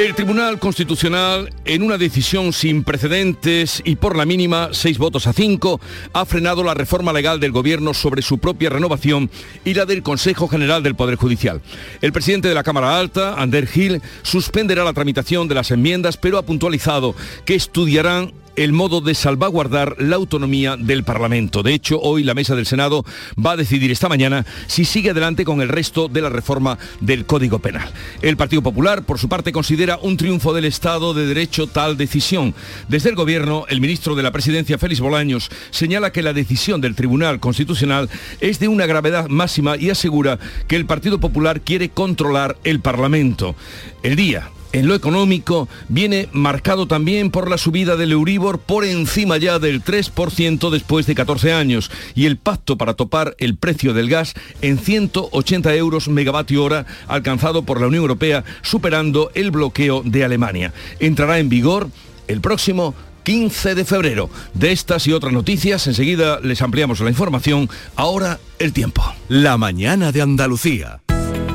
El Tribunal Constitucional, en una decisión sin precedentes y por la mínima, seis votos a cinco, ha frenado la reforma legal del Gobierno sobre su propia renovación y la del Consejo General del Poder Judicial. El presidente de la Cámara Alta, Ander Gil, suspenderá la tramitación de las enmiendas, pero ha puntualizado que estudiarán el modo de salvaguardar la autonomía del Parlamento. De hecho, hoy la mesa del Senado va a decidir esta mañana si sigue adelante con el resto de la reforma del Código Penal. El Partido Popular, por su parte, considera un triunfo del Estado de Derecho tal decisión. Desde el Gobierno, el ministro de la Presidencia, Félix Bolaños, señala que la decisión del Tribunal Constitucional es de una gravedad máxima y asegura que el Partido Popular quiere controlar el Parlamento. El día en lo económico viene marcado también por la subida del Euribor por encima ya del 3% después de 14 años y el pacto para topar el precio del gas en 180 euros megavatio hora alcanzado por la Unión Europea superando el bloqueo de Alemania. Entrará en vigor el próximo 15 de febrero. De estas y otras noticias, enseguida les ampliamos la información. Ahora el tiempo. La mañana de Andalucía.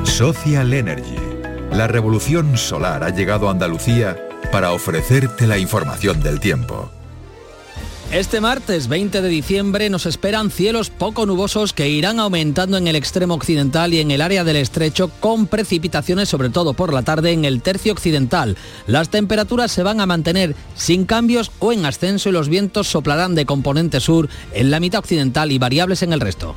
Social Energy. La revolución solar ha llegado a Andalucía para ofrecerte la información del tiempo. Este martes 20 de diciembre nos esperan cielos poco nubosos que irán aumentando en el extremo occidental y en el área del estrecho con precipitaciones sobre todo por la tarde en el tercio occidental. Las temperaturas se van a mantener sin cambios o en ascenso y los vientos soplarán de componente sur en la mitad occidental y variables en el resto.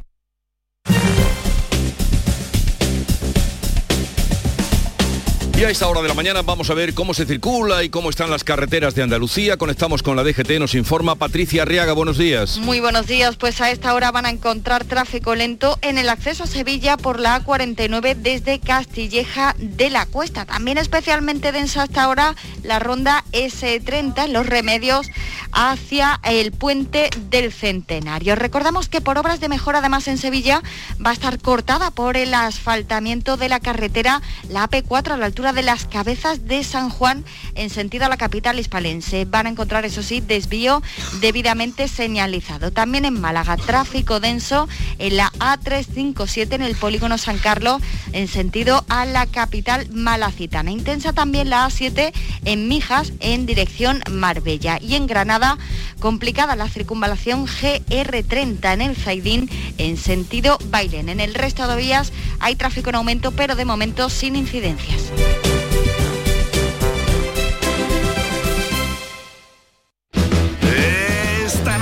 Y a esta hora de la mañana vamos a ver cómo se circula y cómo están las carreteras de Andalucía. Conectamos con la DGT, nos informa Patricia Arriaga. Buenos días. Muy buenos días, pues a esta hora van a encontrar tráfico lento en el acceso a Sevilla por la A49 desde Castilleja de la Cuesta. También especialmente densa hasta ahora la ronda S30 en los remedios hacia el puente del Centenario. Recordamos que por obras de mejora además en Sevilla va a estar cortada por el asfaltamiento de la carretera, la AP4 a la altura de las cabezas de San Juan en sentido a la capital hispalense. Van a encontrar, eso sí, desvío debidamente señalizado. También en Málaga, tráfico denso en la A357 en el polígono San Carlos en sentido a la capital malacitana. Intensa también la A7 en Mijas en dirección Marbella. Y en Granada, complicada la circunvalación GR30 en el Zaidín en sentido Bailén. En el resto de vías hay tráfico en aumento, pero de momento sin incidencias.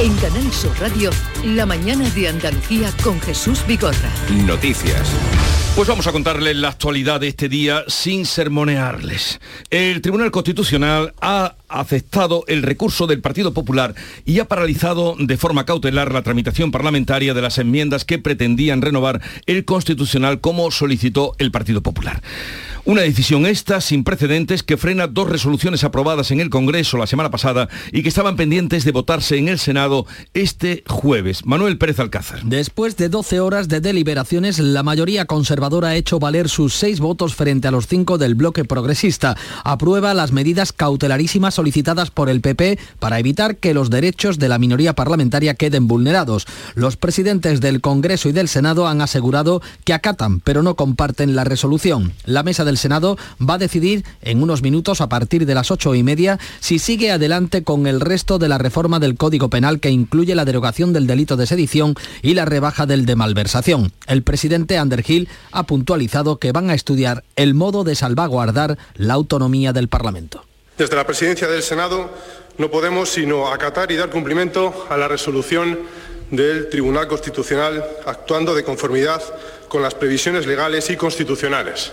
En Canal Sur Radio, la mañana de Andalucía con Jesús Vigorra. Noticias. Pues vamos a contarles la actualidad de este día sin sermonearles. El Tribunal Constitucional ha aceptado el recurso del Partido Popular y ha paralizado de forma cautelar la tramitación parlamentaria de las enmiendas que pretendían renovar el Constitucional como solicitó el Partido Popular. Una decisión esta sin precedentes que frena dos resoluciones aprobadas en el Congreso la semana pasada y que estaban pendientes de votarse en el Senado este jueves. Manuel Pérez Alcázar. Después de 12 horas de deliberaciones, la mayoría conservadora ha hecho valer sus seis votos frente a los cinco del bloque progresista. Aprueba las medidas cautelarísimas solicitadas por el PP para evitar que los derechos de la minoría parlamentaria queden vulnerados. Los presidentes del Congreso y del Senado han asegurado que acatan, pero no comparten la resolución. La mesa del Senado va a decidir en unos minutos a partir de las ocho y media si sigue adelante con el resto de la reforma del Código Penal que incluye la derogación del delito de sedición y la rebaja del de malversación. El presidente Underhill ha puntualizado que van a estudiar el modo de salvaguardar la autonomía del Parlamento. Desde la presidencia del Senado no podemos sino acatar y dar cumplimiento a la resolución del Tribunal Constitucional actuando de conformidad con las previsiones legales y constitucionales,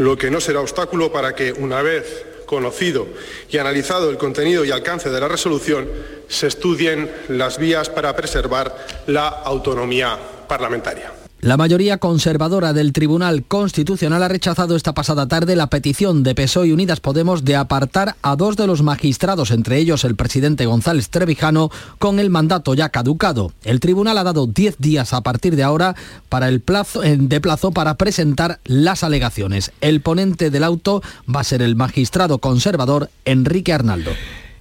lo que no será obstáculo para que, una vez conocido y analizado el contenido y alcance de la resolución, se estudien las vías para preservar la autonomía parlamentaria. La mayoría conservadora del Tribunal Constitucional ha rechazado esta pasada tarde la petición de PSOE y Unidas Podemos de apartar a dos de los magistrados, entre ellos el presidente González Trevijano, con el mandato ya caducado. El tribunal ha dado 10 días a partir de ahora para el plazo, de plazo para presentar las alegaciones. El ponente del auto va a ser el magistrado conservador Enrique Arnaldo.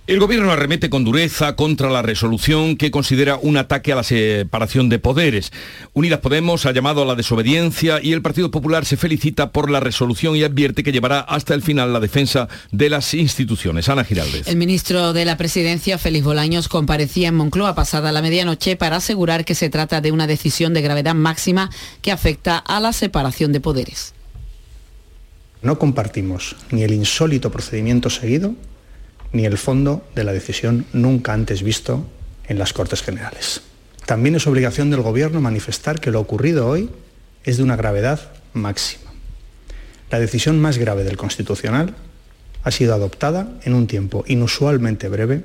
El gobierno arremete con dureza contra la resolución que considera un ataque a la separación de poderes. Unidas Podemos ha llamado a la desobediencia y el Partido Popular se felicita por la resolución y advierte que llevará hasta el final la defensa de las instituciones. Ana Giraldez. El ministro de la Presidencia, Félix Bolaños, comparecía en Moncloa pasada la medianoche para asegurar que se trata de una decisión de gravedad máxima que afecta a la separación de poderes. No compartimos ni el insólito procedimiento seguido ni el fondo de la decisión nunca antes visto en las Cortes Generales. También es obligación del Gobierno manifestar que lo ocurrido hoy es de una gravedad máxima. La decisión más grave del Constitucional ha sido adoptada en un tiempo inusualmente breve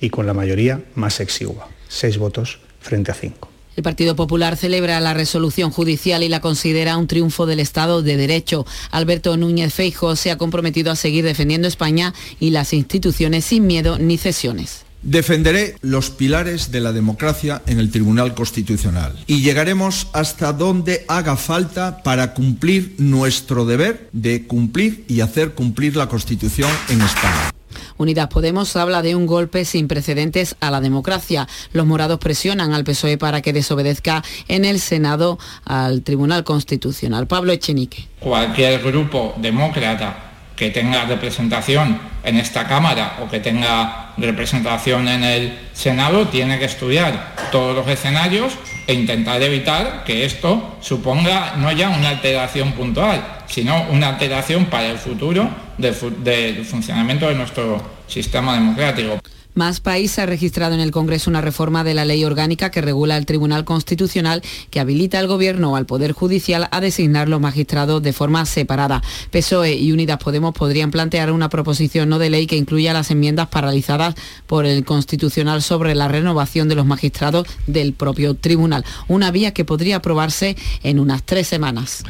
y con la mayoría más exigua, seis votos frente a cinco. El Partido Popular celebra la resolución judicial y la considera un triunfo del Estado de Derecho. Alberto Núñez Feijo se ha comprometido a seguir defendiendo España y las instituciones sin miedo ni cesiones. Defenderé los pilares de la democracia en el Tribunal Constitucional y llegaremos hasta donde haga falta para cumplir nuestro deber de cumplir y hacer cumplir la Constitución en España. Unidas Podemos habla de un golpe sin precedentes a la democracia. Los morados presionan al PSOE para que desobedezca en el Senado al Tribunal Constitucional. Pablo Echenique. Cualquier grupo demócrata que tenga representación en esta Cámara o que tenga representación en el Senado tiene que estudiar todos los escenarios e intentar evitar que esto suponga no ya una alteración puntual, sino una alteración para el futuro del, funcionamiento de nuestro sistema democrático. Más País ha registrado en el Congreso una reforma de la ley orgánica que regula el Tribunal Constitucional que habilita al Gobierno o al Poder Judicial a designar los magistrados de forma separada. PSOE y Unidas Podemos podrían plantear una proposición no de ley que incluya las enmiendas paralizadas por el Constitucional sobre la renovación de los magistrados del propio tribunal. Una vía que podría aprobarse en unas tres semanas.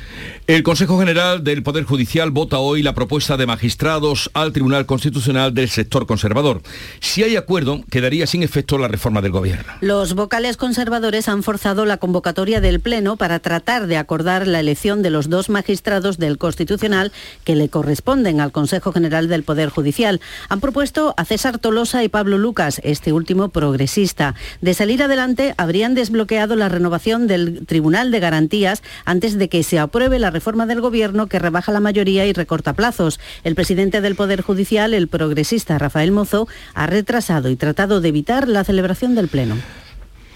El Consejo General del Poder Judicial vota hoy la propuesta de magistrados al Tribunal Constitucional del sector conservador. Si hay acuerdo, quedaría sin efecto la reforma del Gobierno. Los vocales conservadores han forzado la convocatoria del Pleno para tratar de acordar la elección de los dos magistrados del Constitucional que le corresponden al Consejo General del Poder Judicial. Han propuesto a César Tolosa y Pablo Lucas, este último progresista. De salir adelante, habrían desbloqueado la renovación del Tribunal de Garantías antes de que se apruebe la reforma del Gobierno que rebaja la mayoría y recorta plazos. El presidente del Poder Judicial, el progresista Rafael Mozo, ha retrasado y tratado de evitar la celebración del Pleno.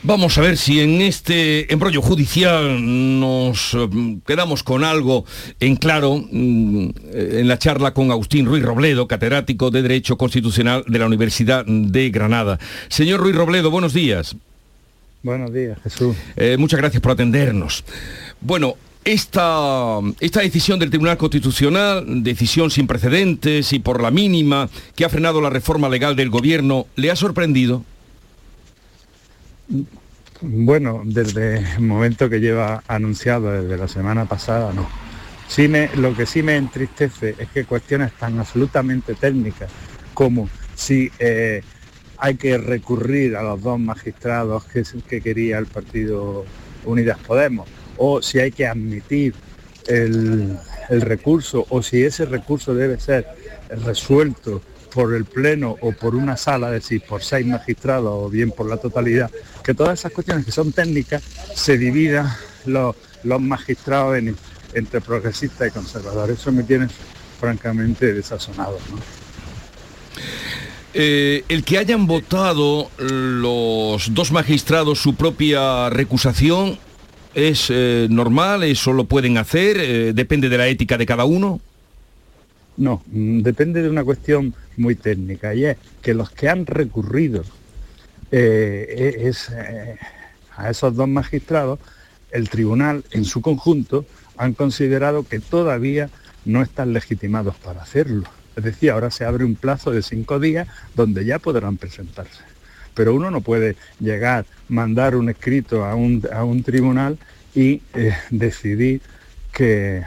Vamos a ver si en este embrollo judicial nos mm, quedamos con algo en claro mm, en la charla con Agustín Ruiz Robledo, catedrático de Derecho Constitucional de la Universidad de Granada. Señor Ruiz Robledo, buenos días. Buenos días, Jesús. Eh, muchas gracias por atendernos. Bueno, esta, esta, decisión del Tribunal Constitucional, decisión sin precedentes y por la mínima, que ha frenado la reforma legal del Gobierno, ¿le ha sorprendido? Bueno, desde el momento que lleva anunciado, desde la semana pasada, no. Sí lo que sí me entristece es que cuestiones tan absolutamente técnicas como si eh, hay que recurrir a los dos magistrados que, que quería el Partido Unidas Podemos, o si hay que admitir el, recurso o si ese recurso debe ser resuelto por el Pleno o por una sala, es decir, por seis magistrados o bien por la totalidad, que todas esas cuestiones que son técnicas se dividan los, magistrados en, entre progresistas y conservadores. Eso me tiene francamente desazonado. Eh, el que hayan votado los dos magistrados su propia recusación es eh, normal, eso lo pueden hacer, eh, depende de la ética de cada uno. No, mm, depende de una cuestión muy técnica y es que los que han recurrido e, es, a esos dos magistrados, el tribunal en su conjunto han considerado que todavía no están legitimados para hacerlo. Es decir, ahora se abre un plazo de cinco días donde ya podrán presentarse. Pero uno no puede llegar, mandar un escrito a un, tribunal y eh, decidir que,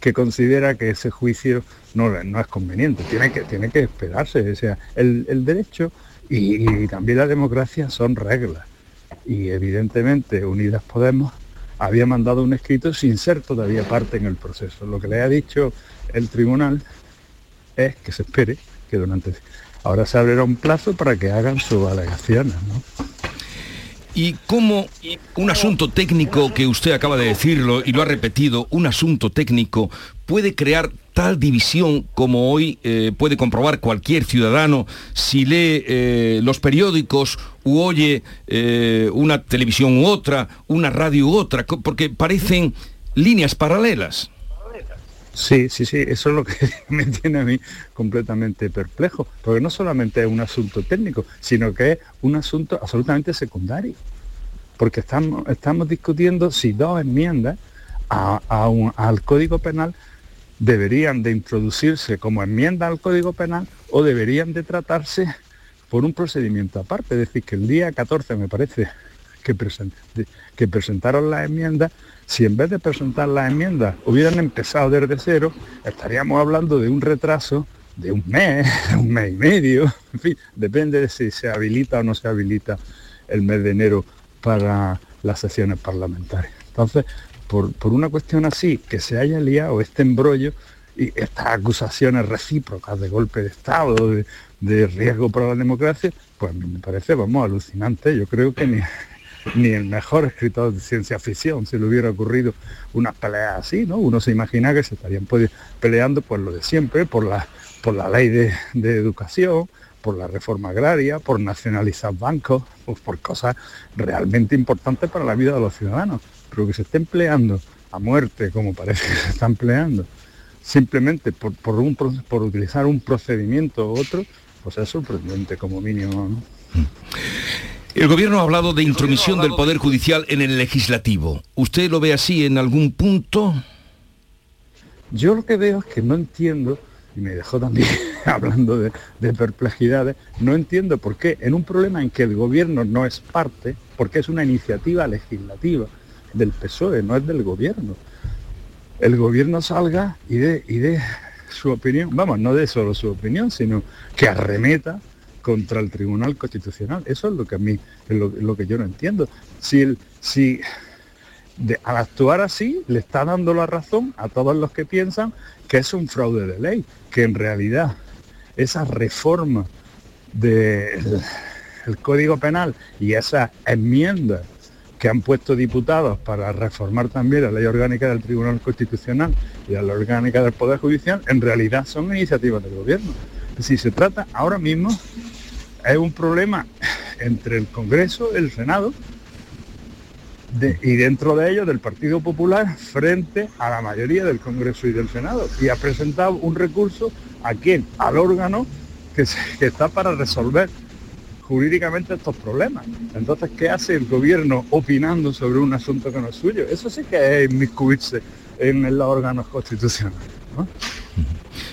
que considera que ese juicio no, no, es conveniente. Tiene que, tiene que esperarse. O sea, el, derecho y también la democracia son reglas. Y evidentemente Unidas Podemos había mandado un escrito sin ser todavía parte en el proceso. Lo que le ha dicho el tribunal es que se espere que durante... Ahora se abrirá un plazo para que hagan sus alegaciones. ¿no? ¿Y cómo un asunto técnico que usted acaba de decirlo y lo ha repetido, un asunto técnico puede crear tal división como hoy eh, puede comprobar cualquier ciudadano si lee eh, los periódicos u oye eh, una televisión u otra, una radio u otra, porque parecen líneas paralelas? Sí, sí, sí, eso es lo que me tiene a mí completamente perplejo, porque no solamente es un asunto técnico, sino que es un asunto absolutamente secundario, porque estamos, discutiendo si dos enmiendas al Código Penal deberían de introducirse como enmienda al Código Penal o deberían de tratarse por un procedimiento aparte, es decir, que el día 14 me parece que, presentaron las enmiendas si en vez de presentar las enmiendas hubieran empezado desde cero, estaríamos hablando de un retraso de un mes, un mes y medio, en fin, depende de si se habilita o no se habilita el mes de enero para las sesiones parlamentarias. Entonces, por, una cuestión así, que se haya liado este embrollo y estas acusaciones recíprocas de golpe de Estado, de, riesgo para la democracia, pues me parece, vamos, alucinante. Yo creo que ni, ni el mejor escritor de ciencia ficción se le hubiera ocurrido unas peleas así, ¿no? Uno se imagina que se estarían peleando por lo de siempre, por la, por la ley de, educación, por la reforma agraria, por nacionalizar bancos, pues por cosas realmente importantes para la vida de los ciudadanos. Pero que se esté empleando a muerte, como parece que se está empleando, simplemente por, por, utilizar un procedimiento u otro, pues es sorprendente como mínimo. ¿no? El gobierno ha hablado de intromisión del Poder Judicial en el legislativo. ¿Usted lo ve así en algún punto? Yo lo que veo es que no entiendo, y me dejó también hablando de, perplejidades, no entiendo por qué en un problema en que el gobierno no es parte, porque es una iniciativa legislativa del PSOE, no es del gobierno, el gobierno salga y dé su opinión, vamos, no de solo su opinión, sino que arremeta contra el Tribunal Constitucional. Eso es lo que a mí, es lo, que yo no entiendo. Si, si al actuar así le está dando la razón a todos los que piensan que es un fraude de ley, que en realidad esa reforma del Código Penal y esa enmienda que han puesto diputados para reformar también la ley orgánica del Tribunal Constitucional y la ley orgánica del Poder Judicial, en realidad son iniciativas del gobierno. Si se trata ahora mismo es un problema entre el Congreso, el Senado, y dentro de ellos del Partido Popular frente a la mayoría del Congreso y del Senado. Y ha presentado un recurso a quién? Al órgano que, está para resolver jurídicamente estos problemas. Entonces, ¿qué hace el gobierno opinando sobre un asunto que no es suyo? Eso sí que es inmiscuirse en los órganos constitucionales.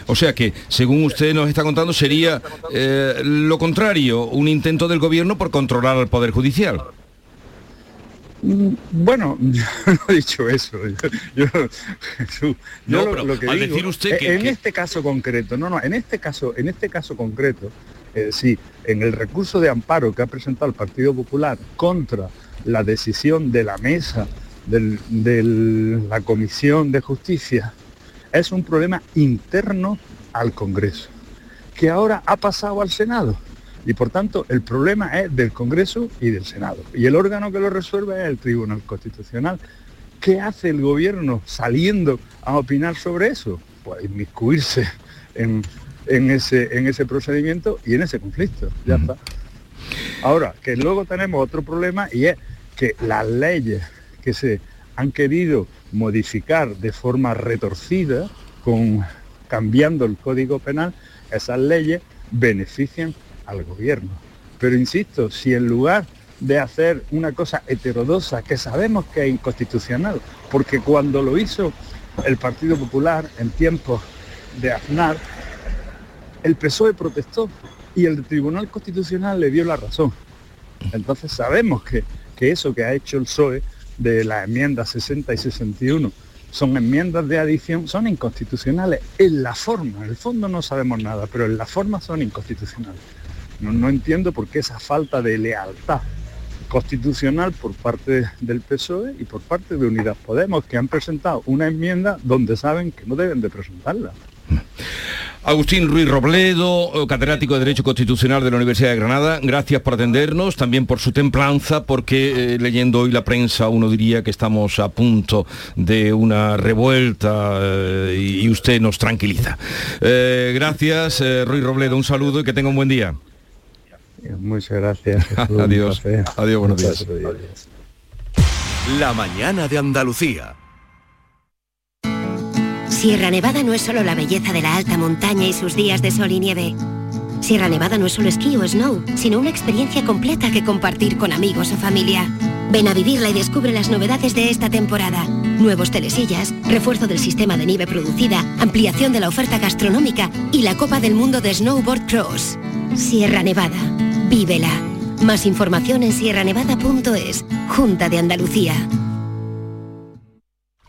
O sea que, según usted nos está contando, sería eh, lo contrario, un intento del gobierno por controlar al Poder Judicial. Mm, bueno, yo no he dicho eso. Yo, lo, que digo, usted que, en este caso concreto, no, no, en este caso, en este caso concreto, eh, sí, en el recurso de amparo que ha presentado el Partido Popular contra la decisión de la mesa de la Comisión de Justicia es un problema interno al Congreso, que ahora ha pasado al Senado. Y por tanto, el problema es del Congreso y del Senado. Y el órgano que lo resuelve es el Tribunal Constitucional, ¿Qué hace el gobierno saliendo a opinar sobre eso? Pues inmiscuirse en, en ese, en ese procedimiento y en ese conflicto. Ya está. Ahora, que luego tenemos otro problema y es que las leyes que se han querido modificar de forma retorcida, con, cambiando el código penal, esas leyes benefician al gobierno. Pero insisto, si en lugar de hacer una cosa heterodosa que sabemos que es inconstitucional, porque cuando lo hizo el Partido Popular en tiempos de Aznar, el PSOE protestó y el Tribunal Constitucional le dio la razón. Entonces sabemos que, que eso que ha hecho el PSOE de las enmiendas 60 y 61 son enmiendas de adición, son inconstitucionales en la forma, en el fondo no sabemos nada, pero en la forma son inconstitucionales. No, no entiendo por qué esa falta de lealtad constitucional por parte del PSOE y por parte de Unidas Podemos, que han presentado una enmienda donde saben que no deben de presentarla. Agustín Ruiz Robledo, catedrático de Derecho Constitucional de la Universidad de Granada, gracias por atendernos, también por su templanza, porque eh, leyendo hoy la prensa uno diría que estamos a punto de una revuelta eh, y usted nos tranquiliza. Eh, gracias, Ruiz Robledo, un saludo y que tenga un buen día. Muchas gracias. Adiós. Adiós, buenos días. La mañana de Andalucía. Sierra Nevada no es solo la belleza de la alta montaña y sus días de sol y nieve. Sierra Nevada no es solo esquí o snow, sino una experiencia completa que compartir con amigos o familia. Ven a vivirla y descubre las novedades de esta temporada. Nuevos telesillas, refuerzo del sistema de nieve producida, ampliación de la oferta gastronómica y la Copa del Mundo de Snowboard Cross. Sierra Nevada. Vívela. Más información en sierranevada.es. Junta de Andalucía.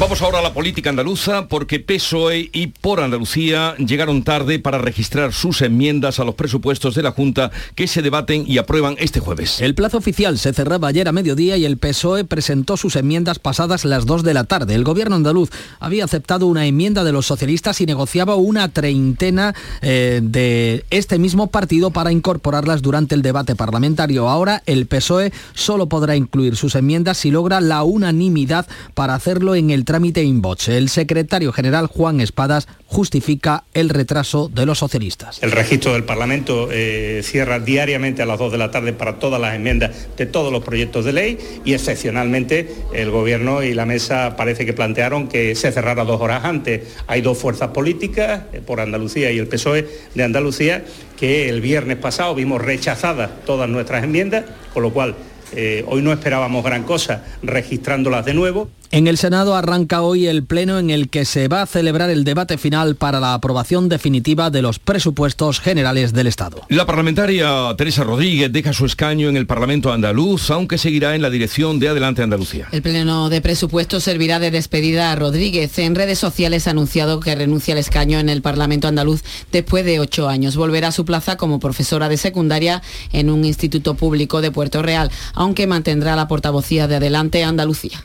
Vamos ahora a la política andaluza porque PSOE y por Andalucía llegaron tarde para registrar sus enmiendas a los presupuestos de la Junta que se debaten y aprueban este jueves. El plazo oficial se cerraba ayer a mediodía y el PSOE presentó sus enmiendas pasadas las 2 de la tarde. El gobierno andaluz había aceptado una enmienda de los socialistas y negociaba una treintena eh, de este mismo partido para incorporarlas durante el debate parlamentario. Ahora el PSOE solo podrá incluir sus enmiendas si logra la unanimidad para hacerlo en el trámite in voce. El secretario general Juan Espadas justifica el retraso de los socialistas. El registro del Parlamento eh, cierra diariamente a las 2 de la tarde para todas las enmiendas de todos los proyectos de ley y excepcionalmente el Gobierno y la Mesa parece que plantearon que se cerrara dos horas antes. Hay dos fuerzas políticas, eh, por Andalucía y el PSOE de Andalucía, que el viernes pasado vimos rechazadas todas nuestras enmiendas, con lo cual eh, hoy no esperábamos gran cosa registrándolas de nuevo. En el Senado arranca hoy el pleno en el que se va a celebrar el debate final para la aprobación definitiva de los presupuestos generales del Estado. La parlamentaria Teresa Rodríguez deja su escaño en el Parlamento andaluz, aunque seguirá en la dirección de Adelante Andalucía. El pleno de presupuestos servirá de despedida a Rodríguez. En redes sociales ha anunciado que renuncia al escaño en el Parlamento andaluz después de ocho años. Volverá a su plaza como profesora de secundaria en un instituto público de Puerto Real, aunque mantendrá la portavocía de Adelante Andalucía.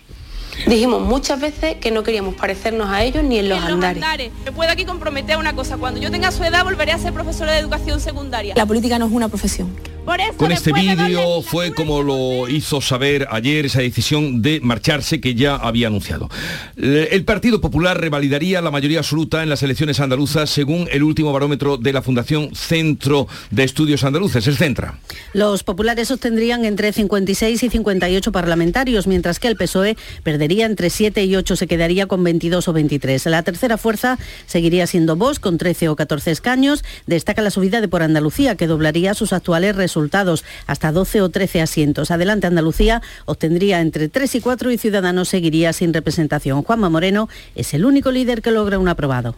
Dijimos muchas veces que no queríamos parecernos a ellos ni en los, andares. Me puedo aquí comprometer una cosa, cuando yo tenga su edad volveré a ser profesora de educación secundaria. La política no es una profesión. Con este vídeo fue como lo hizo saber ayer esa decisión de marcharse que ya había anunciado. El Partido Popular revalidaría la mayoría absoluta en las elecciones andaluzas según el último barómetro de la Fundación Centro de Estudios Andaluces, el Centra. Los populares obtendrían entre 56 y 58 parlamentarios, mientras que el PSOE perdería entre 7 y 8, se quedaría con 22 o 23. La tercera fuerza seguiría siendo Vox con 13 o 14 escaños. Destaca la subida de por Andalucía, que doblaría sus actuales resultados resultados, hasta 12 o 13 asientos. Adelante Andalucía obtendría entre 3 y 4 y Ciudadanos seguiría sin representación. Juanma Moreno es el único líder que logra un aprobado.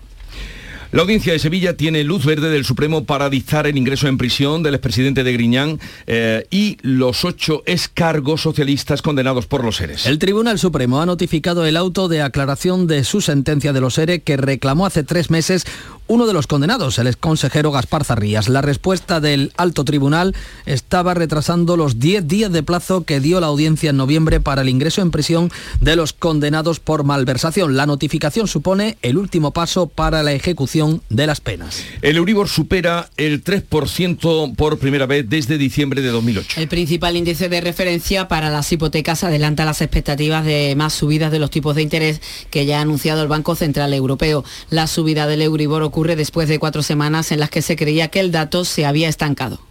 La audiencia de Sevilla tiene luz verde del Supremo para dictar el ingreso en prisión del expresidente de Griñán eh, y los ocho escargos socialistas condenados por los seres. El Tribunal Supremo ha notificado el auto de aclaración de su sentencia de los seres que reclamó hace tres meses uno de los condenados, el exconsejero Gaspar Zarrías. La respuesta del alto tribunal estaba retrasando los 10 días de plazo que dio la audiencia en noviembre para el ingreso en prisión de los condenados por malversación. La notificación supone el último paso para la ejecución de las penas. El Euribor supera el 3% por primera vez desde diciembre de 2008. El principal índice de referencia para las hipotecas adelanta las expectativas de más subidas de los tipos de interés que ya ha anunciado el Banco Central Europeo. La subida del Euribor ocurre después de cuatro semanas en las que se creía que el dato se había estancado.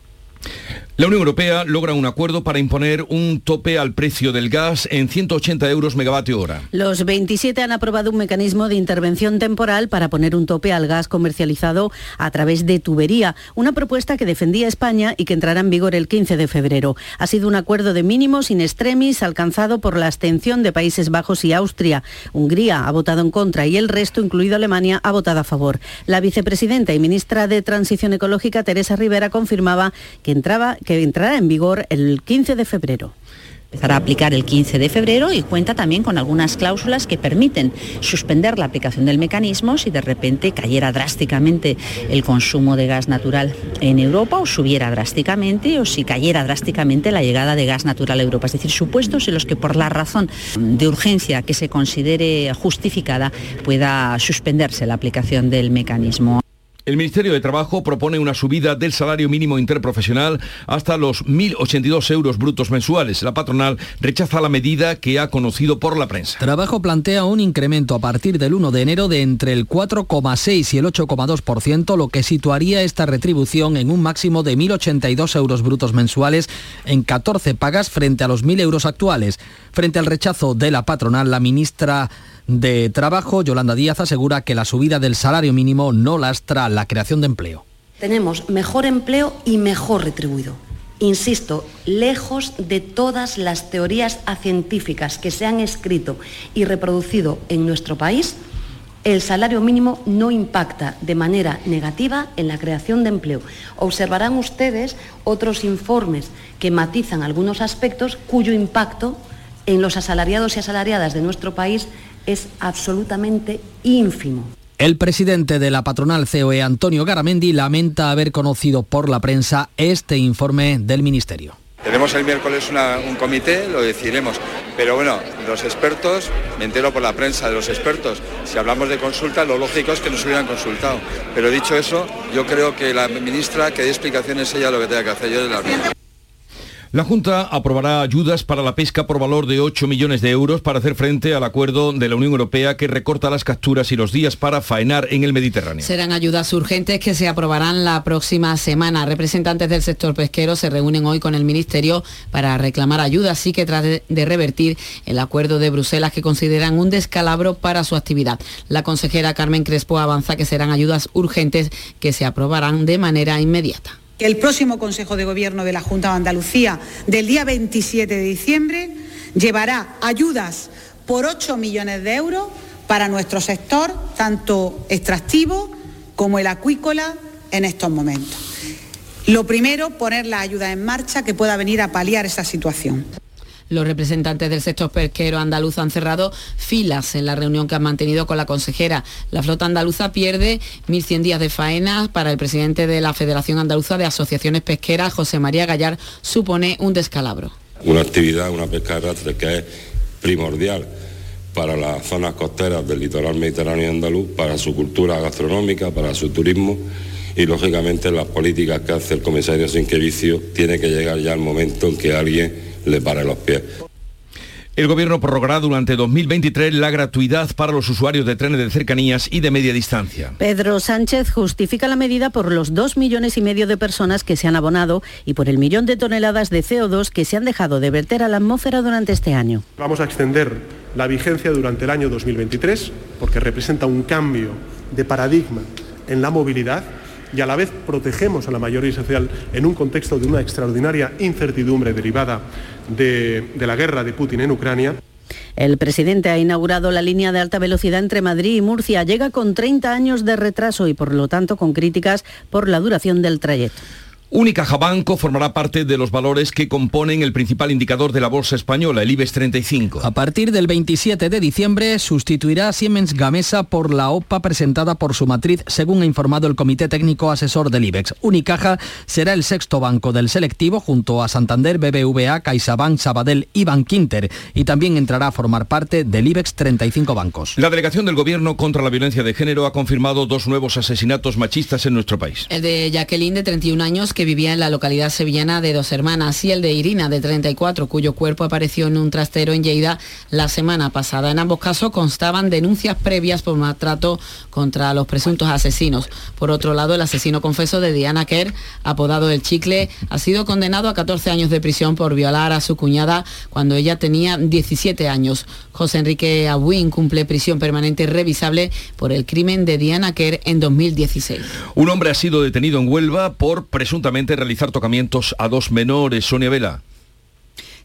La Unión Europea logra un acuerdo para imponer un tope al precio del gas en 180 euros megavatio hora. Los 27 han aprobado un mecanismo de intervención temporal para poner un tope al gas comercializado a través de tubería, una propuesta que defendía España y que entrará en vigor el 15 de febrero. Ha sido un acuerdo de mínimos in extremis alcanzado por la abstención de Países Bajos y Austria. Hungría ha votado en contra y el resto, incluido Alemania, ha votado a favor. La vicepresidenta y ministra de Transición Ecológica, Teresa Rivera, confirmaba que entraba que entrará en vigor el 15 de febrero empezará a aplicar el 15 de febrero y cuenta también con algunas cláusulas que permiten suspender la aplicación del mecanismo si de repente cayera drásticamente el consumo de gas natural en Europa o subiera drásticamente o si cayera drásticamente la llegada de gas natural a Europa. Es decir, supuestos en los que por la razón de urgencia que se considere justificada pueda suspenderse la aplicación del mecanismo. El Ministerio de Trabajo propone una subida del salario mínimo interprofesional hasta los 1.082 euros brutos mensuales. La patronal rechaza la medida que ha conocido por la prensa. Trabajo plantea un incremento a partir del 1 de enero de entre el 4,6 y el 8,2%, lo que situaría esta retribución en un máximo de 1.082 euros brutos mensuales en 14 pagas frente a los 1.000 euros actuales. Frente al rechazo de la patronal, la ministra de Trabajo, Yolanda Díaz, asegura que la subida del salario mínimo no lastra la creación de empleo. Tenemos mejor empleo y mejor retribuido. Insisto, lejos de todas las teorías científicas que se han escrito y reproducido en nuestro país, el salario mínimo no impacta de manera negativa en la creación de empleo. Observarán ustedes otros informes que matizan algunos aspectos cuyo impacto en los asalariados y asalariadas de nuestro país es absolutamente ínfimo. El presidente de la patronal COE, Antonio Garamendi, lamenta haber conocido por la prensa este informe del Ministerio. Tenemos el miércoles un comité, lo decidiremos. Pero bueno, los expertos, me entero por la prensa de los expertos, si hablamos de consulta, lo lógico es que nos hubieran consultado. Pero dicho eso, yo creo que la ministra que dé explicaciones ella lo que tenga que hacer, yo de la la Junta aprobará ayudas para la pesca por valor de 8 millones de euros para hacer frente al acuerdo de la Unión Europea que recorta las capturas y los días para faenar en el Mediterráneo. Serán ayudas urgentes que se aprobarán la próxima semana. Representantes del sector pesquero se reúnen hoy con el Ministerio para reclamar ayudas y que trate de revertir el acuerdo de Bruselas que consideran un descalabro para su actividad. La consejera Carmen Crespo avanza que serán ayudas urgentes que se aprobarán de manera inmediata que el próximo Consejo de Gobierno de la Junta de Andalucía del día 27 de diciembre llevará ayudas por 8 millones de euros para nuestro sector, tanto extractivo como el acuícola, en estos momentos. Lo primero, poner la ayuda en marcha que pueda venir a paliar esa situación. Los representantes del sector pesquero andaluz han cerrado filas en la reunión que han mantenido con la consejera. La flota andaluza pierde 1.100 días de faena. Para el presidente de la Federación Andaluza de Asociaciones Pesqueras, José María Gallar, supone un descalabro. Una actividad, una pesca de arrastre que es primordial para las zonas costeras del litoral mediterráneo andaluz, para su cultura gastronómica, para su turismo y lógicamente las políticas que hace el comisario Sinquevicio tiene que llegar ya al momento en que alguien le pare los pies. El gobierno prorrogará durante 2023 la gratuidad para los usuarios de trenes de cercanías y de media distancia. Pedro Sánchez justifica la medida por los dos millones y medio de personas que se han abonado y por el millón de toneladas de CO2 que se han dejado de verter a la atmósfera durante este año. Vamos a extender la vigencia durante el año 2023 porque representa un cambio de paradigma en la movilidad y a la vez protegemos a la mayoría social en un contexto de una extraordinaria incertidumbre derivada de, la guerra de Putin en Ucrania. El presidente ha inaugurado la línea de alta velocidad entre Madrid y Murcia. Llega con 30 años de retraso y por lo tanto con críticas por la duración del trayecto. Unicaja Banco formará parte de los valores que componen el principal indicador de la bolsa española, el IBEX 35. A partir del 27 de diciembre sustituirá a Siemens Gamesa por la OPA presentada por su matriz, según ha informado el Comité Técnico Asesor del IBEX. Unicaja será el sexto banco del selectivo junto a Santander, BBVA, CaixaBank, Sabadell y Bankinter y también entrará a formar parte del IBEX 35 bancos. La delegación del Gobierno contra la violencia de género ha confirmado dos nuevos asesinatos machistas en nuestro país. El de Jacqueline, de 31 años, que vivía en la localidad sevillana de Dos Hermanas, y el de Irina, de 34, cuyo cuerpo apareció en un trastero en Lleida la semana pasada. En ambos casos constaban denuncias previas por maltrato contra los presuntos asesinos. Por otro lado, el asesino confeso de Diana Kerr, apodado El Chicle, ha sido condenado a 14 años de prisión por violar a su cuñada cuando ella tenía 17 años. José Enrique Abuin cumple prisión permanente revisable por el crimen de Diana Kerr en 2016. Un hombre ha sido detenido en Huelva por realizar tocamientos a dos menores. Sonia Vela.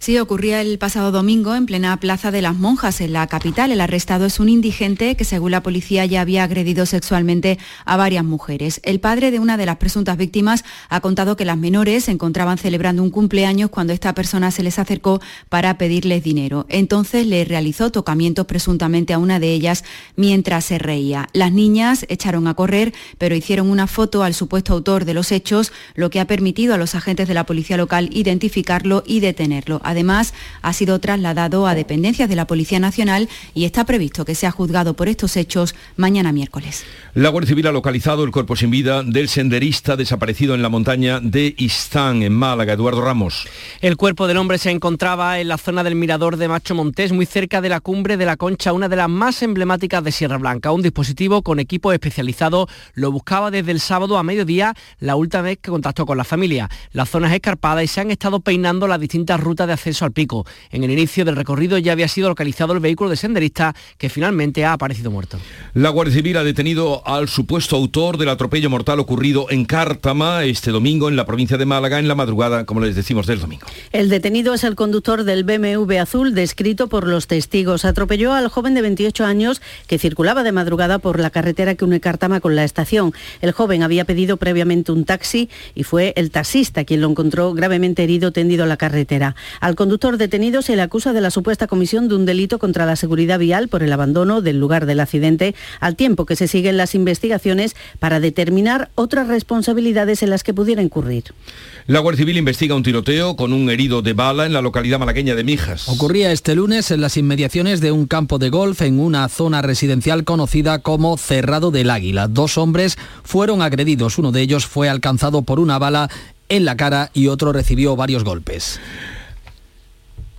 Sí, ocurría el pasado domingo en plena Plaza de las Monjas, en la capital. El arrestado es un indigente que, según la policía, ya había agredido sexualmente a varias mujeres. El padre de una de las presuntas víctimas ha contado que las menores se encontraban celebrando un cumpleaños cuando esta persona se les acercó para pedirles dinero. Entonces le realizó tocamientos presuntamente a una de ellas mientras se reía. Las niñas echaron a correr, pero hicieron una foto al supuesto autor de los hechos, lo que ha permitido a los agentes de la policía local identificarlo y detenerlo. Además, ha sido trasladado a dependencias de la Policía Nacional y está previsto que sea juzgado por estos hechos mañana miércoles. La Guardia Civil ha localizado el cuerpo sin vida del senderista desaparecido en la montaña de Istán, en Málaga, Eduardo Ramos. El cuerpo del hombre se encontraba en la zona del mirador de Macho Montés, muy cerca de la cumbre de la Concha, una de las más emblemáticas de Sierra Blanca. Un dispositivo con equipo especializado lo buscaba desde el sábado a mediodía, la última vez que contactó con la familia. La zona es escarpada y se han estado peinando las distintas rutas de acceso al pico. En el inicio del recorrido ya había sido localizado el vehículo de senderista que finalmente ha aparecido muerto. La Guardia Civil ha detenido al supuesto autor del atropello mortal ocurrido en Cártama este domingo en la provincia de Málaga en la madrugada, como les decimos, del domingo. El detenido es el conductor del BMW azul descrito por los testigos. Atropelló al joven de 28 años que circulaba de madrugada por la carretera que une Cártama con la estación. El joven había pedido previamente un taxi y fue el taxista quien lo encontró gravemente herido tendido a la carretera. Al conductor detenido se le acusa de la supuesta comisión de un delito contra la seguridad vial por el abandono del lugar del accidente, al tiempo que se siguen las investigaciones para determinar otras responsabilidades en las que pudiera incurrir. La Guardia Civil investiga un tiroteo con un herido de bala en la localidad malagueña de Mijas. Ocurría este lunes en las inmediaciones de un campo de golf en una zona residencial conocida como Cerrado del Águila. Dos hombres fueron agredidos. Uno de ellos fue alcanzado por una bala en la cara y otro recibió varios golpes.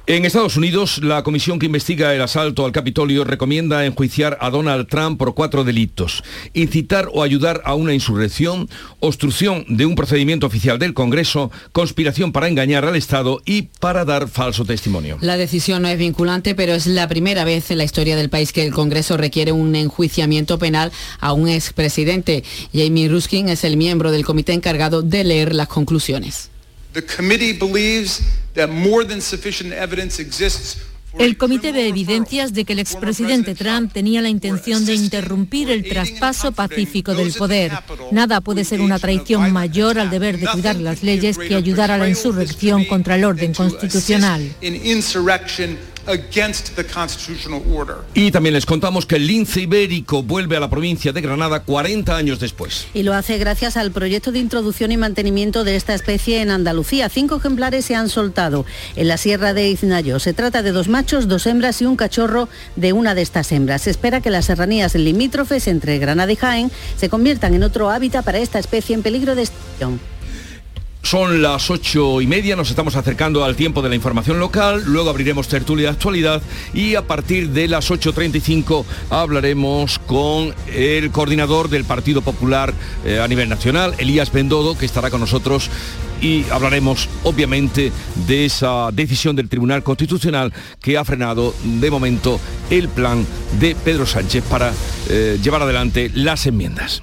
En Estados Unidos, la comisión que investiga el asalto al Capitolio recomienda enjuiciar a Donald Trump por cuatro delitos. Incitar o ayudar a una insurrección, obstrucción de un procedimiento oficial del Congreso, conspiración para engañar al Estado y para dar falso testimonio. La decisión no es vinculante, pero es la primera vez en la historia del país que el Congreso requiere un enjuiciamiento penal a un expresidente. Jamie Ruskin es el miembro del comité encargado de leer las conclusiones. El comité ve evidencias de que el expresidente Trump tenía la intención de interrumpir el traspaso pacífico del poder. Nada puede ser una traición mayor al deber de cuidar las leyes que ayudar a la insurrección contra el orden constitucional. Y también les contamos que el lince ibérico vuelve a la provincia de Granada 40 años después. Y lo hace gracias al proyecto de introducción y mantenimiento de esta especie en Andalucía. Cinco ejemplares se han soltado en la Sierra de Iznayo. Se trata de dos machos, dos hembras y un cachorro de una de estas hembras. Se espera que las serranías limítrofes entre Granada y Jaén se conviertan en otro hábitat para esta especie en peligro de extinción. Son las ocho y media, nos estamos acercando al tiempo de la información local, luego abriremos tertulia de actualidad y a partir de las 8.35 hablaremos con el coordinador del Partido Popular eh, a nivel nacional, Elías Bendodo, que estará con nosotros y hablaremos obviamente de esa decisión del Tribunal Constitucional que ha frenado de momento el plan de Pedro Sánchez para eh, llevar adelante las enmiendas.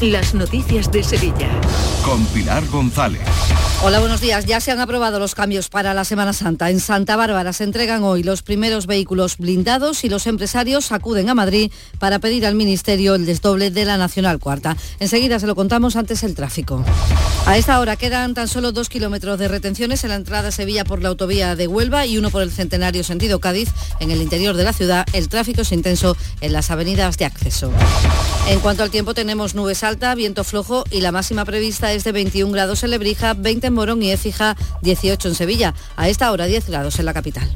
las noticias de Sevilla. Con Pilar González. Hola, buenos días. Ya se han aprobado los cambios para la Semana Santa. En Santa Bárbara se entregan hoy los primeros vehículos blindados y los empresarios acuden a Madrid para pedir al Ministerio el desdoble de la Nacional Cuarta. Enseguida se lo contamos antes el tráfico. A esta hora quedan tan solo dos kilómetros de retenciones en la entrada a Sevilla por la autovía de Huelva y uno por el Centenario sentido Cádiz. En el interior de la ciudad el tráfico es intenso en las avenidas de acceso. En cuanto al tiempo tenemos nubes alta, viento flojo y la máxima prevista es de 21 grados en Lebrija, 20 en Morón y Écija, 18 en Sevilla. A esta hora 10 grados en la capital.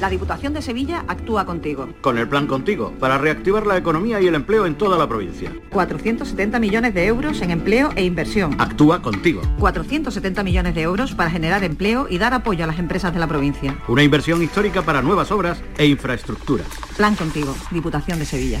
La Diputación de Sevilla actúa contigo. Con el plan Contigo, para reactivar la economía y el empleo en toda la provincia. 470 millones de euros en empleo e inversión. Actúa contigo. 470 millones de euros para generar empleo y dar apoyo a las empresas de la provincia. Una inversión histórica para nuevas obras e infraestructura. Plan Contigo, Diputación de Sevilla.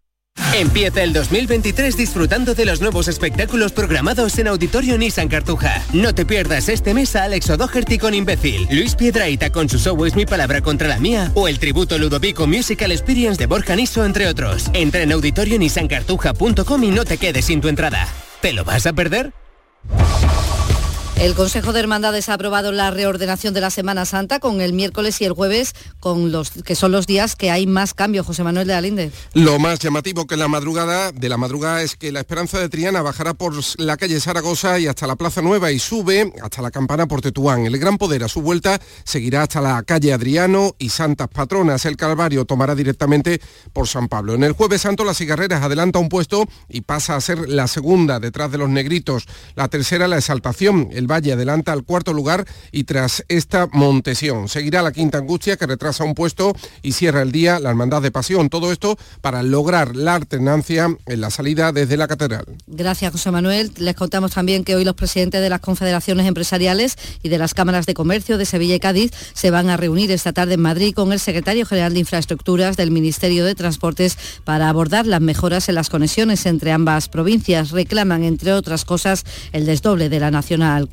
Empieza el 2023 disfrutando de los nuevos espectáculos programados en Auditorio Nissan Cartuja. No te pierdas este mes a Alex O'Doherty con Imbécil, Luis Piedraita con su show Es mi palabra contra la mía o el tributo Ludovico Musical Experience de Borja Niso, entre otros. Entra en auditorionissancartuja.com y no te quedes sin tu entrada. ¿Te lo vas a perder? El Consejo de Hermandades ha aprobado la reordenación de la Semana Santa con el miércoles y el jueves, con los que son los días que hay más cambio. José Manuel de Alinde. Lo más llamativo que la madrugada de la madrugada es que la Esperanza de Triana bajará por la calle Zaragoza y hasta la Plaza Nueva y sube hasta la Campana por Tetuán. El Gran Poder a su vuelta seguirá hasta la calle Adriano y Santas Patronas. El Calvario tomará directamente por San Pablo. En el Jueves Santo las cigarreras adelanta un puesto y pasa a ser la segunda detrás de los negritos. La tercera la exaltación. Valle adelanta al cuarto lugar y tras esta Montesión. Seguirá la quinta angustia que retrasa un puesto y cierra el día la Hermandad de Pasión. Todo esto para lograr la alternancia en la salida desde la catedral. Gracias, José Manuel. Les contamos también que hoy los presidentes de las confederaciones empresariales y de las cámaras de comercio de Sevilla y Cádiz se van a reunir esta tarde en Madrid con el secretario general de Infraestructuras del Ministerio de Transportes para abordar las mejoras en las conexiones entre ambas provincias. Reclaman, entre otras cosas, el desdoble de la Nacional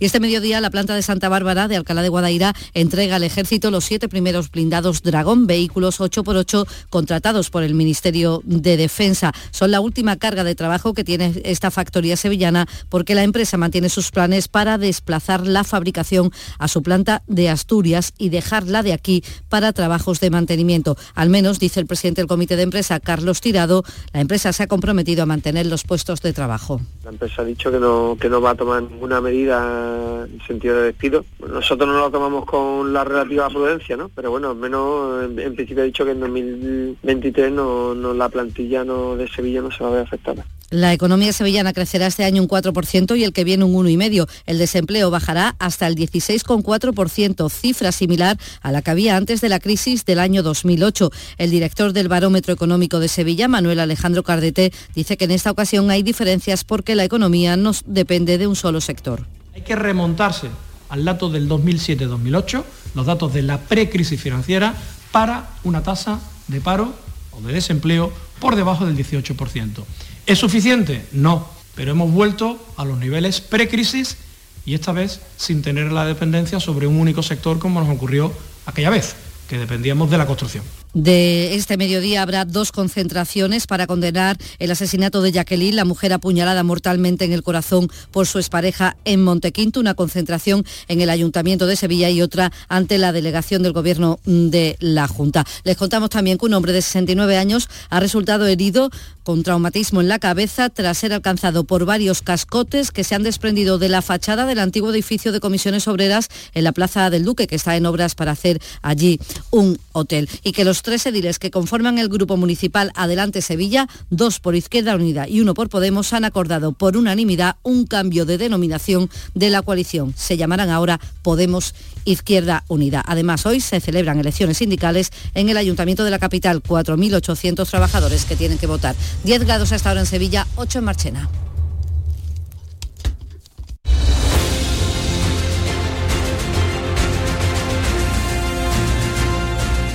y este mediodía la planta de Santa Bárbara de Alcalá de Guadaira entrega al ejército los siete primeros blindados Dragón, vehículos 8x8 contratados por el Ministerio de Defensa. Son la última carga de trabajo que tiene esta factoría sevillana porque la empresa mantiene sus planes para desplazar la fabricación a su planta de Asturias y dejarla de aquí para trabajos de mantenimiento. Al menos, dice el presidente del comité de empresa, Carlos Tirado, la empresa se ha comprometido a mantener los puestos de trabajo. La empresa ha dicho que no, va a tomar ninguna en sentido de despido. Nosotros no lo tomamos con la relativa prudencia, ¿no? Pero bueno, al menos en, principio he dicho que en 2023 no, no, la plantilla no de Sevilla no se va a ver afectada. La economía sevillana crecerá este año un 4% y el que viene un 1,5%. El desempleo bajará hasta el 16,4%, cifra similar a la que había antes de la crisis del año 2008. El director del Barómetro Económico de Sevilla, Manuel Alejandro Cardete, dice que en esta ocasión hay diferencias porque la economía no depende de un solo sector. Hay que remontarse al dato del 2007-2008, los datos de la precrisis financiera, para una tasa de paro o de desempleo por debajo del 18%. ¿Es suficiente? No, pero hemos vuelto a los niveles precrisis y esta vez sin tener la dependencia sobre un único sector como nos ocurrió aquella vez, que dependíamos de la construcción. De este mediodía habrá dos concentraciones para condenar el asesinato de Jacqueline, la mujer apuñalada mortalmente en el corazón por su expareja en Montequinto, una concentración en el Ayuntamiento de Sevilla y otra ante la delegación del Gobierno de la Junta. Les contamos también que un hombre de 69 años ha resultado herido con traumatismo en la cabeza tras ser alcanzado por varios cascotes que se han desprendido de la fachada del antiguo edificio de comisiones obreras en la Plaza del Duque, que está en obras para hacer allí un hotel. Y que los tres ediles que conforman el Grupo Municipal Adelante Sevilla, dos por Izquierda Unida y uno por Podemos, han acordado por unanimidad un cambio de denominación de la coalición. Se llamarán ahora Podemos Izquierda Unida. Además, hoy se celebran elecciones sindicales en el Ayuntamiento de la capital, 4.800 trabajadores que tienen que votar. 10 grados hasta ahora en Sevilla, 8 en Marchena.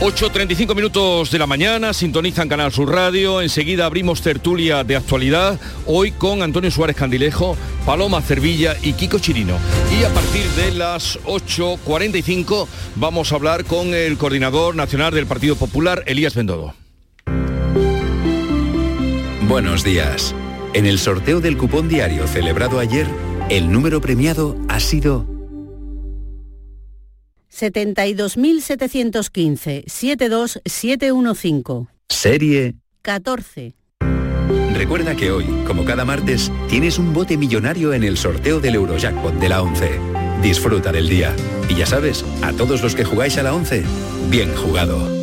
8.35 minutos de la mañana, sintonizan Canal Sur Radio, enseguida abrimos tertulia de actualidad, hoy con Antonio Suárez Candilejo, Paloma Cervilla y Kiko Chirino. Y a partir de las 8.45 vamos a hablar con el coordinador nacional del Partido Popular, Elías Bendodo. Buenos días. En el sorteo del cupón diario celebrado ayer, el número premiado ha sido 72.715 72715. Serie 14. Recuerda que hoy, como cada martes, tienes un bote millonario en el sorteo del Eurojackpot de la 11. Disfruta del día. Y ya sabes, a todos los que jugáis a la 11, bien jugado.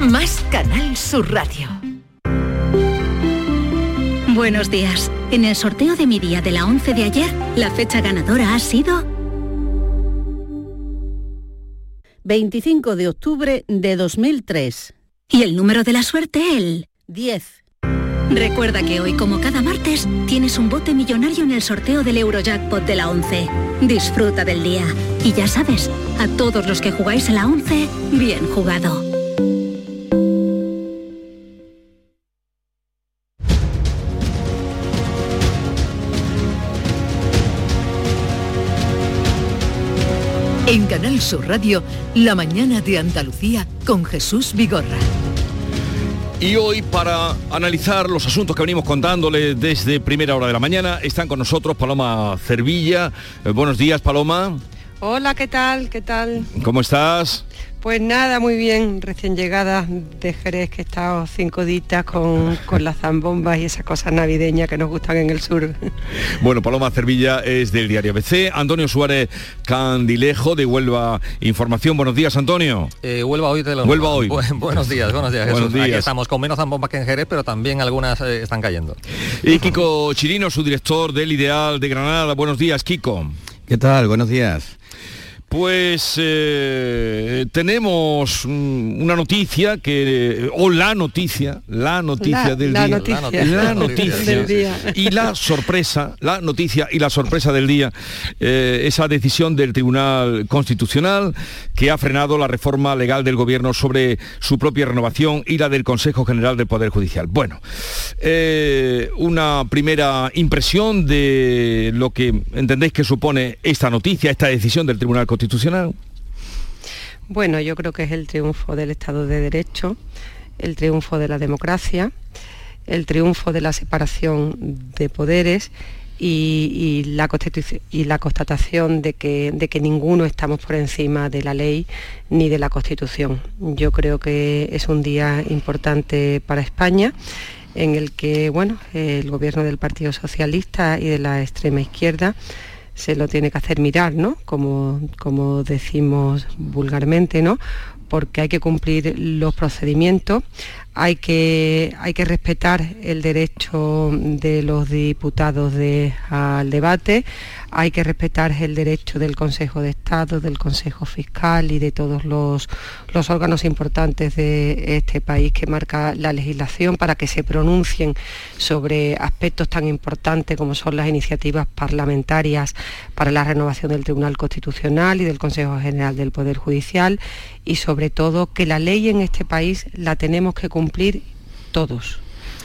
Más Canal Sur Radio. Buenos días. En el sorteo de mi día de la 11 de ayer, la fecha ganadora ha sido 25 de octubre de 2003. Y el número de la suerte, el 10. Recuerda que hoy, como cada martes, tienes un bote millonario en el sorteo del Eurojackpot de la 11. Disfruta del día. Y ya sabes, a todos los que jugáis a la 11, bien jugado. Sur Radio, La mañana de Andalucía con Jesús Vigorra. Y hoy para analizar los asuntos que venimos contándole desde primera hora de la mañana están con nosotros Paloma Cervilla. Eh, buenos días, Paloma. Hola, ¿qué tal? ¿Qué tal? ¿Cómo estás? Pues nada, muy bien, recién llegada de Jerez, que he estado cinco ditas con, con las zambombas y esas cosas navideñas que nos gustan en el sur. Bueno, Paloma Cervilla es del diario ABC, Antonio Suárez Candilejo de Huelva Información. Buenos días, Antonio. Eh, Huelva hoy te lo... Huelva hoy. buenos días, buenos días. Buenos días. Aquí estamos con menos zambombas que en Jerez, pero también algunas eh, están cayendo. Y Kiko Chirino, su director del Ideal de Granada. Buenos días, Kiko. ¿Qué tal? Buenos días. Pues eh, tenemos mm, una noticia que o la noticia, la noticia La- del la día, noticia. la noticia Del día. y la sorpresa, la noticia y la sorpresa del día, eh, esa decisión del Tribunal Constitucional que ha frenado la reforma legal del Gobierno sobre su propia renovación y la del Consejo General del Poder Judicial. Bueno, eh, una primera impresión de lo que entendéis que supone esta noticia, esta decisión del Tribunal Constitucional. Bueno, yo creo que es el triunfo del Estado de Derecho, el triunfo de la democracia, el triunfo de la separación de poderes y, la, y la constatación de que, de que ninguno estamos por encima de la ley ni de la Constitución. Yo creo que es un día importante para España en el que bueno, el gobierno del Partido Socialista y de la extrema izquierda se lo tiene que hacer mirar, ¿no? Como, como decimos vulgarmente, ¿no? Porque hay que cumplir los procedimientos, hay que, hay que respetar el derecho de los diputados al debate, hay que respetar el derecho del Consejo de Estado, del Consejo Fiscal y de todos los, los órganos importantes de este país que marca la legislación para que se pronuncien sobre aspectos tan importantes como son las iniciativas parlamentarias para la renovación del Tribunal Constitucional y del Consejo General del Poder Judicial y sobre todo que la ley en este país la tenemos que cumplir todos.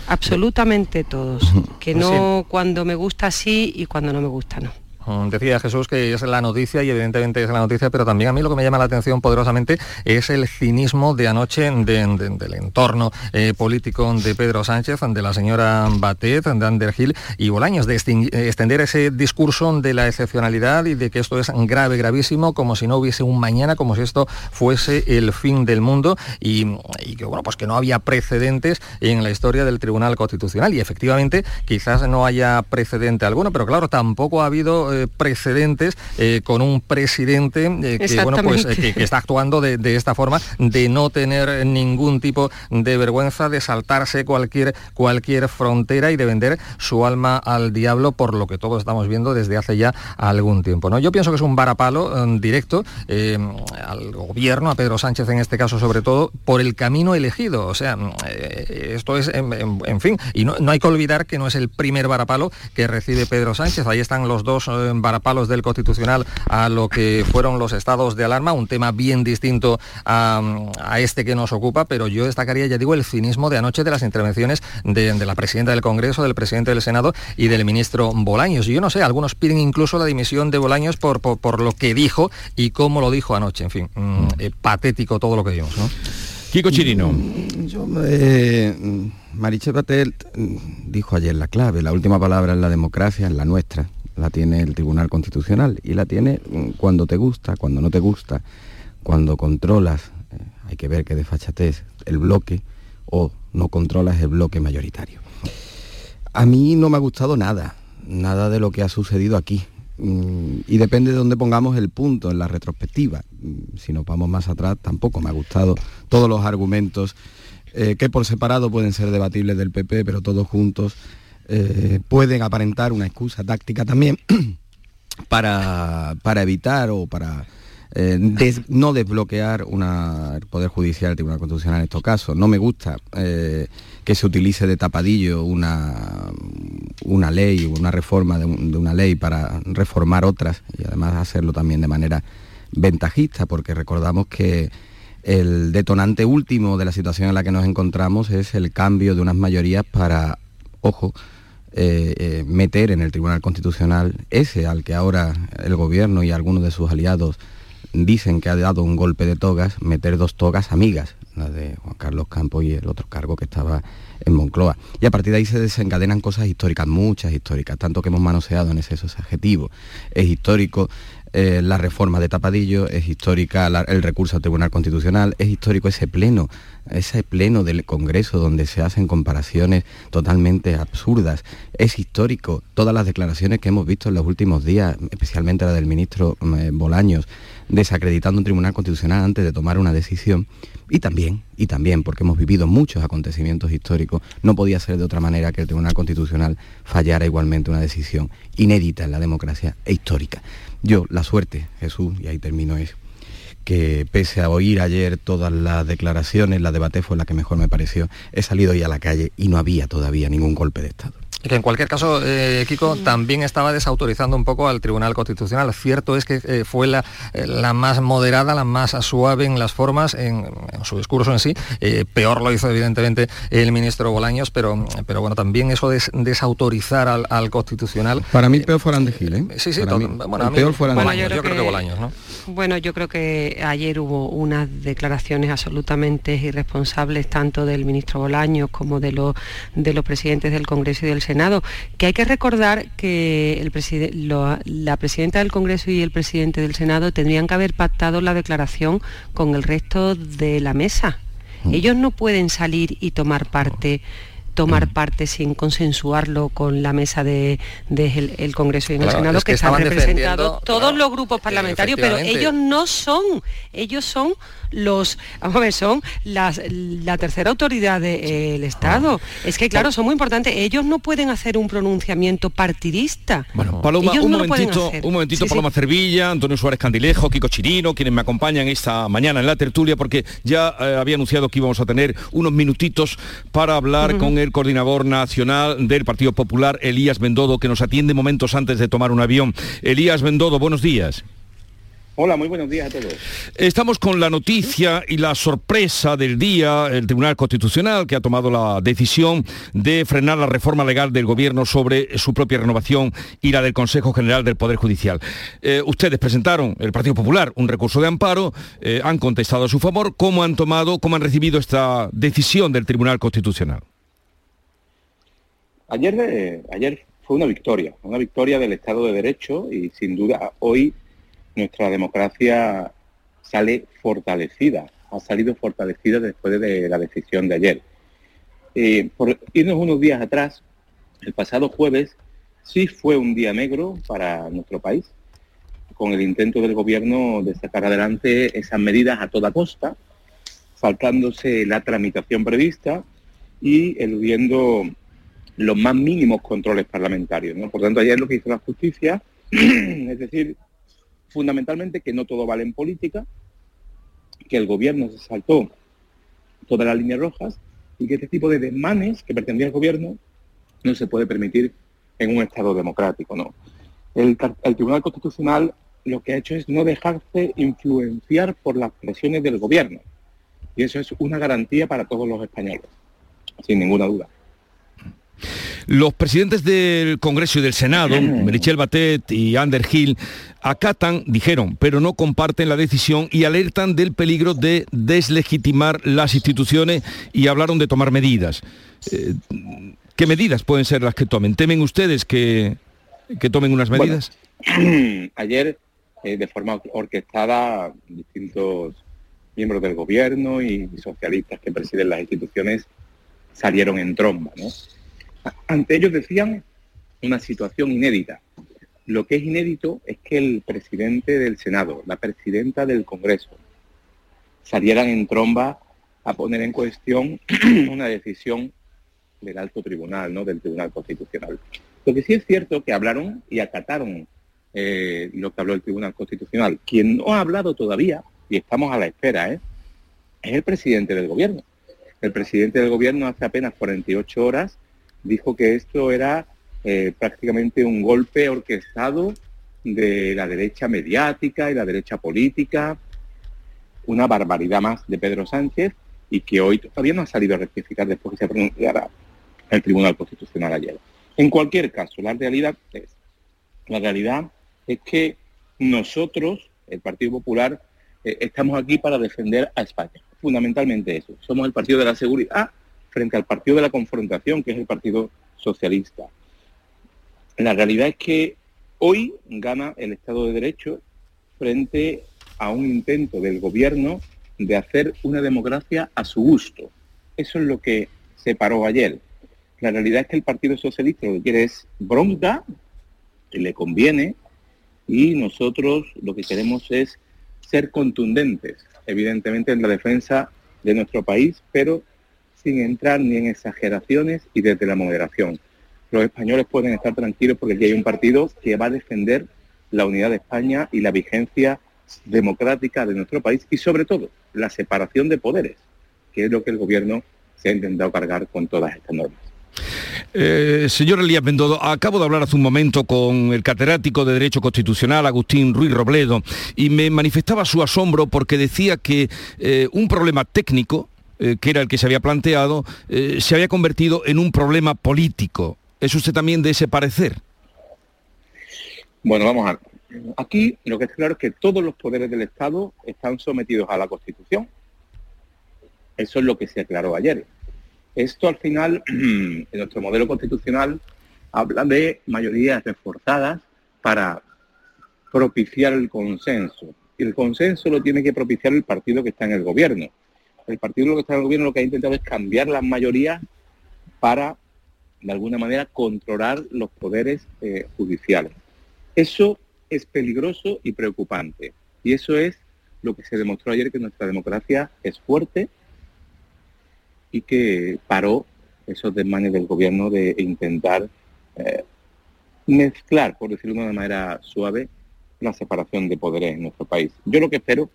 Absolutamente todos. Que no cuando me gusta sí y cuando no me gusta no. Mm, Decía Jesús que es la noticia y evidentemente es la noticia, pero también a mí lo que me llama la atención poderosamente es el cinismo de anoche de- de- del entorno eh, político de Pedro Sánchez, de la señora Batet, de Underhill y Bolaños, de eh, extender ese discurso de la excepcionalidad y de que esto es grave, gravísimo, como si no hubiese un mañana, como si esto fuese el fin del mundo y, y que bueno, pues que no había precedentes en la historia del Tribunal Constitucional. Y efectivamente quizás no haya precedente alguno, pero claro, tampoco ha habido eh, precedentes eh, con un presidente eh, que, bueno, pues, eh, Exactamente. que, que está actuando de, de esta forma, de no tener ningún tipo de vergüenza, de saltarse cualquier, cualquier frontera y de vender su alma al diablo por lo que todos estamos viendo desde hace ya algún tiempo. ¿no? Yo pienso que es un varapalo eh, directo eh, al gobierno, a Pedro Sánchez en este caso sobre todo, por el camino elegido. O sea, eh, esto es, en, en- en fin, y no, no hay que olvidar que no es el primer varapalo que recibe Pedro Sánchez. Ahí están los dos eh, varapalos del Constitucional a lo que fueron los estados de alarma, un tema bien distinto a, a este que nos ocupa, pero yo destacaría, ya digo, el cinismo de anoche de las intervenciones de, de la presidenta del Congreso, del presidente del Senado y del ministro Bolaños. Y yo no sé, algunos piden incluso la dimisión de Bolaños por, por, por lo que dijo y cómo lo dijo anoche. En fin, mm, eh, patético todo lo que vimos, ¿no? Kiko Chirino. Yo, eh, Mariche Patel mm, dijo ayer la clave, la última palabra en la democracia, es la nuestra, la tiene el Tribunal Constitucional y la tiene mm, cuando te gusta, cuando no te gusta, cuando controlas, eh, hay que ver que desfachatez el bloque o no controlas el bloque mayoritario. A mí no me ha gustado nada, nada de lo que ha sucedido aquí. Mm, Y depende de dónde pongamos el punto en la retrospectiva. Mm, Si nos vamos más atrás, tampoco me ha gustado todos los argumentos eh, que por separado pueden ser debatibles del PP, pero todos juntos eh, pueden aparentar una excusa táctica también para, para evitar o para eh, no desbloquear una, el Poder Judicial, el Tribunal Constitucional en estos casos. No me gusta eh, que se utilice de tapadillo una, una ley, una reforma de una ley para reformar otras y además hacerlo también de manera ventajista, porque recordamos que el detonante último de la situación en la que nos encontramos es el cambio de unas mayorías para, ojo, eh, eh, meter en el Tribunal Constitucional ese al que ahora el gobierno y algunos de sus aliados dicen que ha dado un golpe de togas, meter dos togas amigas, la de Juan Carlos Campos y el otro cargo que estaba en Moncloa. Y a partir de ahí se desencadenan cosas históricas, muchas históricas, tanto que hemos manoseado en exceso ese adjetivo. Es histórico eh, la reforma de Tapadillo, es histórica el recurso al Tribunal Constitucional, es histórico ese pleno, ese pleno del Congreso donde se hacen comparaciones totalmente absurdas, es histórico. Todas las declaraciones que hemos visto en los últimos días, especialmente la del ministro eh, Bolaños, desacreditando un Tribunal Constitucional antes de tomar una decisión, y también, y también, porque hemos vivido muchos acontecimientos históricos, no podía ser de otra manera que el Tribunal Constitucional fallara igualmente una decisión inédita en la democracia e histórica. Yo, la suerte, Jesús, y ahí termino eso que pese a oír ayer todas las declaraciones, la debate fue la que mejor me pareció, he salido hoy a la calle y no había todavía ningún golpe de Estado. Que en cualquier caso, eh, Kiko, también estaba desautorizando un poco al Tribunal Constitucional. Cierto es que eh, fue la, eh, la, más moderada, la más suave en las formas, en, su discurso en sí. peor lo hizo evidentemente el ministro Bolaños, pero, pero bueno, también eso de desautorizar al, Constitucional. Para mí peor fueran de Gil, ¿eh? Sí, sí, bueno, peor fueran de Bolaños, yo, creo que, Bolaños, ¿no? Bueno, yo creo que ayer hubo unas declaraciones absolutamente irresponsables tanto del ministro Bolaños como de, los de los presidentes del Congreso y del Senado, que hay que recordar que el la presidenta del Congreso y el presidente del Senado tendrían que haber pactado la declaración con el resto de la mesa. Mm. Ellos no pueden salir y tomar parte tomar mm. parte sin consensuarlo con la mesa del de, el Congreso y en el Senado, que, están representados todos los grupos parlamentarios, pero ellos no son, ellos son los, vamos a ver, son las, la tercera autoridad del Estado. Ah. Es que, claro, son muy importantes. Ellos no pueden hacer un pronunciamiamiento partidista. Bueno, Paloma, un, momentito, un momentito, Paloma Cervilla, Antonio Suárez Candilejo, Kiko Chirino, quienes me acompañan esta mañana en la tertulia, porque ya eh, había anunciado que íbamos a tener unos minutitos para hablar con el coordinador nacional del Partido Popular, Elías Bendodo, que nos atiende momentos antes de tomar un avión. Elías Bendodo, buenos días. Hola, muy buenos días a todos. Estamos con la noticia y la sorpresa del día, el Tribunal Constitucional que ha tomado la decisión de frenar la reforma legal del Gobierno sobre su propia renovación y la del Consejo General del Poder Judicial. Eh, ustedes presentaron, el Partido Popular, un recurso de amparo, eh, han contestado a su favor. ¿Cómo han tomado, cómo han recibido esta decisión del Tribunal Constitucional? Ayer, ayer fue una victoria, una victoria del Estado de Derecho y sin duda hoy nuestra democracia sale fortalecida, ha salido fortalecida después de la decisión de ayer. Eh, por irnos unos días atrás, el pasado jueves sí fue un día negro para nuestro país, con el intento del gobierno de sacar adelante esas medidas a toda costa, faltándose la tramitación prevista y eludiendo los más mínimos controles parlamentarios. Por tanto, ayer lo que hizo la justicia, es decir, fundamentalmente que no todo vale en política, que el gobierno se saltó todas las líneas rojas y que este tipo de desmanes que pretendía el gobierno no se puede permitir en un Estado democrático. ¿no? El, el Tribunal Constitucional lo que ha hecho es no dejarse influenciar por las presiones del gobierno. Y eso es una garantía para todos los españoles, sin ninguna duda. Los presidentes del Congreso y del Senado, Michel Batet y Ander Hill, acatan, dijeron, pero no comparten la decisión y alertan del peligro de deslegitimar las instituciones y hablaron de tomar medidas. Eh, ¿Qué medidas pueden ser las que tomen? ¿Temen ustedes que, que tomen unas medidas? ayer, eh, de forma orquestada, distintos miembros del gobierno y socialistas que presiden las instituciones salieron en tromba. ¿no? Ante ellos decían una situación inédita. Lo que es inédito es que el presidente del Senado, la presidenta del Congreso, salieran en tromba a poner en cuestión una decisión del alto tribunal, ¿no? del Tribunal Constitucional. Lo que sí es cierto que hablaron y acataron eh, lo que habló el Tribunal Constitucional. Quien no ha hablado todavía, y estamos a la espera, ¿eh? es el presidente del gobierno. El presidente del gobierno hace apenas 48 horas dijo que esto era eh, prácticamente un golpe orquestado de la derecha mediática y la derecha política, una barbaridad más de Pedro Sánchez y que hoy todavía no ha salido a rectificar después que se pronunciara el Tribunal Constitucional ayer. En cualquier caso, la realidad es, la realidad es que nosotros, el Partido Popular, eh, estamos aquí para defender a España. Fundamentalmente eso. Somos el partido de la seguridad frente al partido de la confrontación, que es el Partido Socialista. La realidad es que hoy gana el Estado de Derecho frente a un intento del gobierno de hacer una democracia a su gusto. Eso es lo que se paró ayer. La realidad es que el Partido Socialista lo que quiere es bronca, que le conviene, y nosotros lo que queremos es ser contundentes, evidentemente en la defensa de nuestro país, pero sin entrar ni en exageraciones y desde la moderación. Los españoles pueden estar tranquilos porque aquí hay un partido que va a defender la unidad de España y la vigencia democrática de nuestro país y sobre todo la separación de poderes, que es lo que el gobierno se ha intentado cargar con todas estas normas. Eh, señor Elías Bendodo, acabo de hablar hace un momento con el catedrático de Derecho Constitucional, Agustín Ruiz Robledo, y me manifestaba su asombro porque decía que eh, un problema técnico, eh, que era el que se había planteado, se había convertido en un problema político. ¿Es usted también de ese parecer? Bueno, vamos a ver. Aquí lo que está claro es que todos los poderes del Estado están sometidos a la Constitución. Eso es lo que se aclaró ayer. Esto al final, en nuestro modelo constitucional, habla de mayorías reforzadas para propiciar el consenso. Y el consenso lo tiene que propiciar el partido que está en el gobierno. El partido que está en el gobierno lo que ha intentado es cambiar las mayorías para, de alguna manera, controlar los poderes eh, judiciales. Eso es peligroso y preocupante. Y eso es lo que se demostró ayer que nuestra democracia es fuerte y que paró esos desmanes del gobierno de intentar eh, mezclar, por decirlo de una manera suave, la separación de poderes en nuestro país. Yo lo que espero,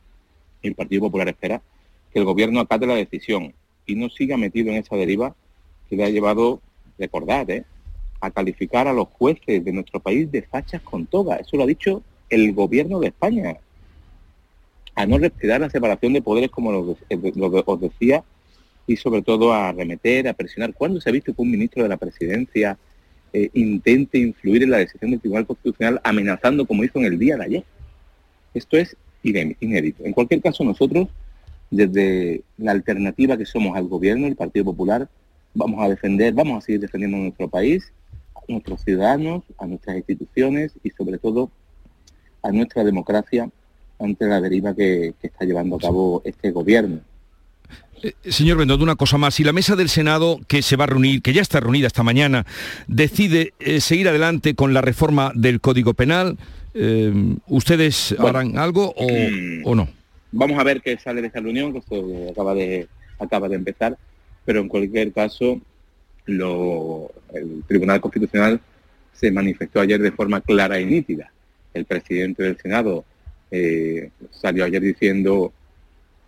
el Partido Popular espera, que el gobierno acate la decisión y no siga metido en esa deriva que le ha llevado, recordad, ¿eh? a calificar a los jueces de nuestro país de fachas con toga. Eso lo ha dicho el gobierno de España. A no respetar la separación de poderes, como lo, os decía, y sobre todo a remeter, a presionar. ¿Cuándo se ha visto que un ministro de la presidencia eh, intente influir en la decisión del Tribunal Constitucional amenazando como hizo en el día de ayer? Esto es inédito. En cualquier caso, nosotros, desde la alternativa que somos al gobierno, el Partido Popular, vamos a defender, vamos a seguir defendiendo nuestro país a nuestros ciudadanos, a nuestras instituciones y sobre todo a nuestra democracia ante la deriva que, está llevando a cabo este gobierno. Eh, señor Bendodo, una cosa más. Si la mesa del Senado, que se va a reunir, que ya está reunida esta mañana, decide eh, seguir adelante con la reforma del Código Penal, eh, ¿ustedes harán algo o, no? Vamos a ver qué sale de esta reunión, que de, acaba de empezar, pero en cualquier caso el Tribunal Constitucional se manifestó ayer de forma clara y nítida. El presidente del Senado eh, salió ayer diciendo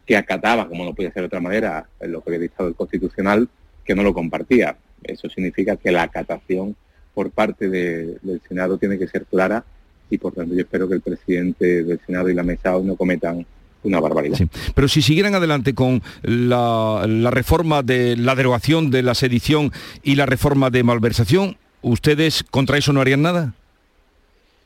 que acataba, como no podía ser de otra manera, lo que había dictado el Constitucional, que no lo compartía. Eso significa que la acatación por parte del Senado tiene que ser clara y por tanto yo espero que el presidente del Senado y la mesa hoy no cometan una barbaridad. Pero si siguieran adelante con la, reforma de la derogación de la sedición y la reforma de malversación, ¿ustedes contra eso no harían nada?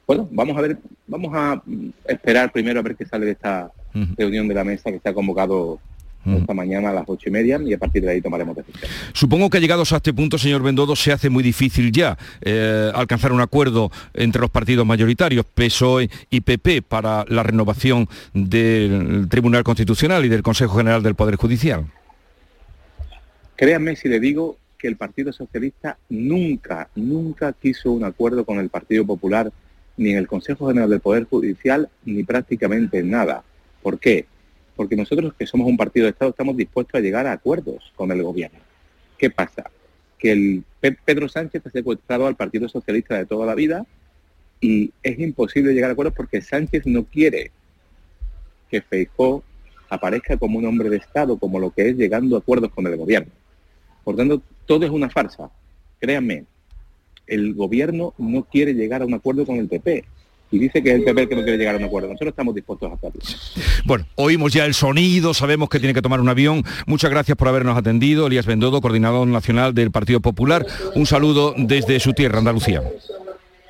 Bueno, vamos a ver, vamos a esperar primero a ver qué sale de esta reunión de la mesa que se ha convocado Mm. esta mañana a las ocho y media y a partir de ahí tomaremos decisiones. Supongo que llegados a este punto, señor Bendodo, se hace muy difícil ya eh, alcanzar un acuerdo entre los partidos mayoritarios, PSOE y PP, para la renovación del Tribunal Constitucional y del Consejo General del Poder Judicial. Créanme si le digo que el Partido Socialista nunca, nunca quiso un acuerdo con el Partido Popular, ni en el Consejo General del Poder Judicial, ni prácticamente en nada. ¿Por qué? Porque nosotros que somos un partido de Estado estamos dispuestos a llegar a acuerdos con el gobierno. ¿Qué pasa? Que el Pedro Sánchez ha secuestrado al Partido Socialista de toda la vida y es imposible llegar a acuerdos porque Sánchez no quiere que Feijó aparezca como un hombre de Estado, como lo que es llegando a acuerdos con el gobierno. Por tanto, todo es una farsa. Créanme, el gobierno no quiere llegar a un acuerdo con el PP y dice que es el PP que no quiere llegar a un acuerdo. Nosotros estamos dispuestos a hacerlo. Bueno, oímos ya el sonido, sabemos que tiene que tomar un avión. Muchas gracias por habernos atendido. Elías Bendodo, coordinador nacional del Partido Popular. Un saludo desde su tierra, Andalucía.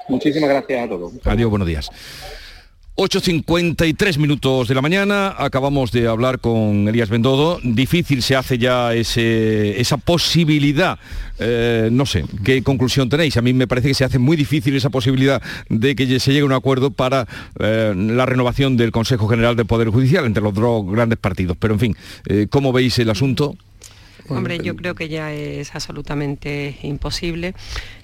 Muchísimas gracias a todos. Adiós, buenos días. 8.53 minutos de la mañana, acabamos de hablar con Elías Bendodo, difícil se hace ya ese, esa posibilidad, eh, no sé, ¿qué conclusión tenéis? A mí me parece que se hace muy difícil esa posibilidad de que se llegue a un acuerdo para eh, la renovación del Consejo General del Poder Judicial entre los dos grandes partidos, pero en fin, eh, ¿cómo veis el asunto? Hombre, yo creo que ya es absolutamente imposible.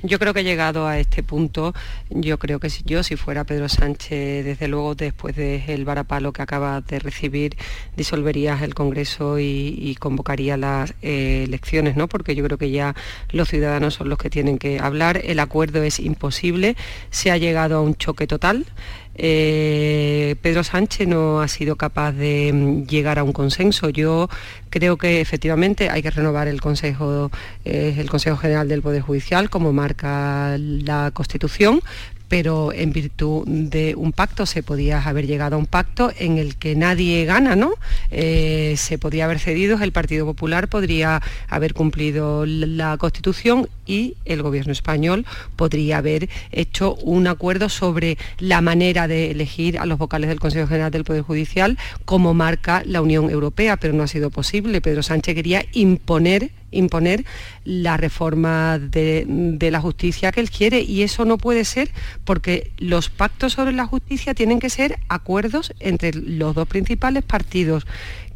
Yo creo que llegado a este punto, yo creo que si yo, si fuera Pedro Sánchez, desde luego después del varapalo que acaba de recibir, disolvería el Congreso y, convocaría las eh, elecciones, ¿no? Porque yo creo que ya los ciudadanos son los que tienen que hablar. El acuerdo es imposible. Se ha llegado a un choque total. Eh, Pedro Sánchez no ha sido capaz de mm, llegar a un consenso. Yo creo que efectivamente hay que renovar el Consejo, eh, el Consejo General del Poder Judicial, como marca la Constitución, pero en virtud de un pacto se podía haber llegado a un pacto en el que nadie gana, ¿no? Eh, se podía haber cedido, el Partido Popular podría haber cumplido la Constitución y el Gobierno español podría haber hecho un acuerdo sobre la manera de elegir a los vocales del Consejo General del Poder Judicial como marca la Unión Europea, pero no ha sido posible. Pedro Sánchez quería imponer imponer la reforma de, de, la justicia que él quiere. Y eso no puede ser porque los pactos sobre la justicia tienen que ser acuerdos entre los dos principales partidos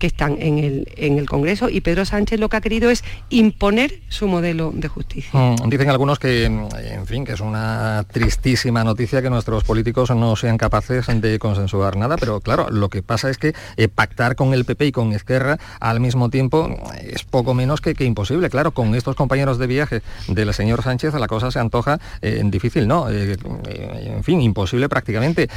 que están en el, en el Congreso y Pedro Sánchez lo que ha querido es imponer su modelo de justicia. Mm, dicen algunos que, en fin, que es una tristísima noticia que nuestros políticos no sean capaces de consensuar nada, pero claro, lo que pasa es que eh, pactar con el PP y con Esquerra al mismo tiempo es poco menos que, que imposible. Claro, con estos compañeros de viaje del señor Sánchez la cosa se antoja eh, difícil, ¿no? Eh, en fin, imposible prácticamente.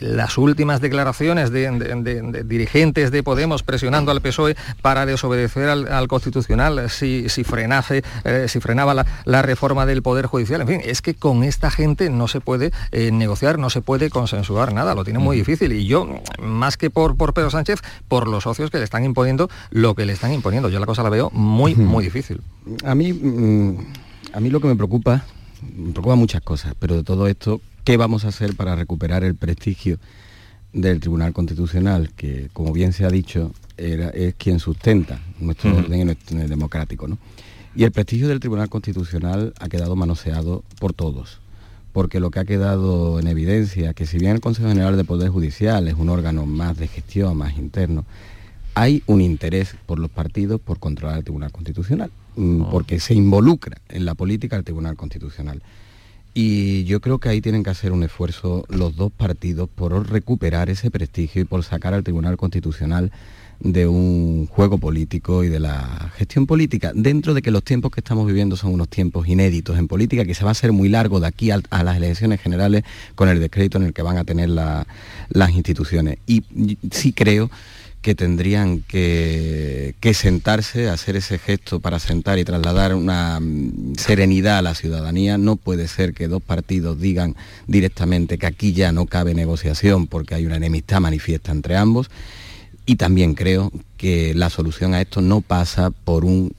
las últimas declaraciones de, de dirigentes de Podemos presionando al PSOE para desobedecer al, Constitucional si, si, frenase, eh, si frenaba la, reforma del Poder Judicial. En fin, es que con esta gente no se puede eh, negociar, no se puede consensuar nada, lo tiene muy difícil. Y yo, más que por, por Pedro Sánchez, por los socios que le están imponiendo lo que le están imponiendo. Yo la cosa la veo muy, muy difícil. A mí, mm, a mí lo que me preocupa, me preocupa muchas cosas, pero de todo esto, ¿qué vamos a hacer para recuperar el prestigio? Del Tribunal Constitucional, que como bien se ha dicho, es quien sustenta nuestro orden democrático. ¿no? Y el prestigio del Tribunal Constitucional ha quedado manoseado por todos, porque lo que ha quedado en evidencia, que si bien el Consejo General de Poder Judicial es un órgano más de gestión, más interno, hay un interés por los partidos por controlar el Tribunal Constitucional, mm, oh. porque se involucra en la política el Tribunal Constitucional. Y yo creo que ahí tienen que hacer un esfuerzo los dos partidos por recuperar ese prestigio y por sacar al Tribunal Constitucional de un juego político y de la gestión política, dentro de que los tiempos que estamos viviendo son unos tiempos inéditos en política, que se va a hacer muy largo de aquí a, las elecciones generales con el descrédito en el que van a tener las instituciones. Y sí creo que tendrían que, sentarse, hacer ese gesto para sentar y trasladar una mm, serenidad a la ciudadanía. No puede ser que dos partidos digan directamente que aquí ya no cabe negociación porque hay una enemistad manifiesta entre ambos. Y también creo que la solución a esto no pasa por un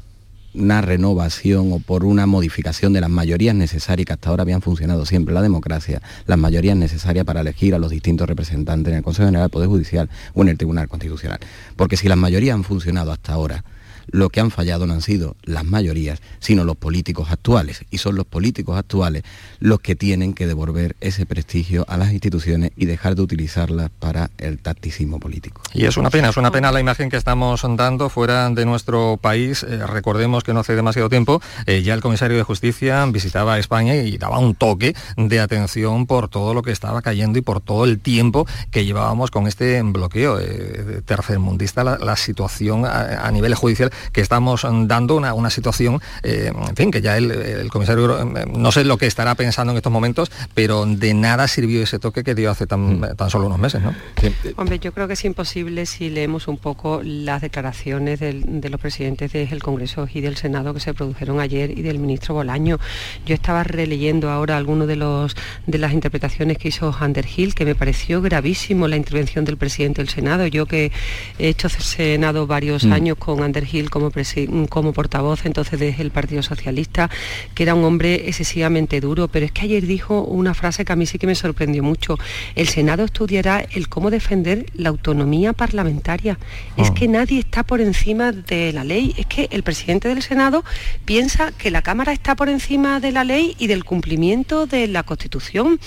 una renovación o por una modificación de las mayorías necesarias que hasta ahora habían funcionado siempre la democracia, las mayorías necesarias para elegir a los distintos representantes en el Consejo General del Poder Judicial o en el Tribunal Constitucional. Porque si las mayorías han funcionado hasta ahora, lo que han fallado no han sido las mayorías, sino los políticos actuales. Y son los políticos actuales los que tienen que devolver ese prestigio a las instituciones y dejar de utilizarlas para el tacticismo político. Y es una pena, es una pena la imagen que estamos dando fuera de nuestro país. Eh, recordemos que no hace demasiado tiempo eh, ya el comisario de Justicia visitaba España y daba un toque de atención por todo lo que estaba cayendo y por todo el tiempo que llevábamos con este bloqueo eh, tercermundista, la, situación a nivel judicial que estamos dando una, situación, eh, en fin, que ya el, comisario, eh, no sé lo que estará pensando en estos momentos, pero de nada sirvió ese toque que dio hace tan, mm. solo unos meses, ¿no? Hombre, yo creo que es imposible si leemos un poco las declaraciones de los presidentes del Congreso y del Senado que se produjeron ayer y del ministro Bolaño. Yo estaba releyendo ahora algunas de, los, de las interpretaciones que hizo Hill, que me pareció gravísimo la intervención del presidente del Senado. Yo que he hecho Senado varios mm. años con Hill como, como portavoz entonces desde el Partido Socialista, que era un hombre excesivamente duro, pero es que ayer dijo una frase que a mí sí que me sorprendió mucho. El Senado estudiará el cómo defender la autonomía parlamentaria. Es ah. que nadie está por encima de la ley. Es que el presidente del Senado piensa que la Cámara está por encima de la ley y del cumplimiento de la Constitución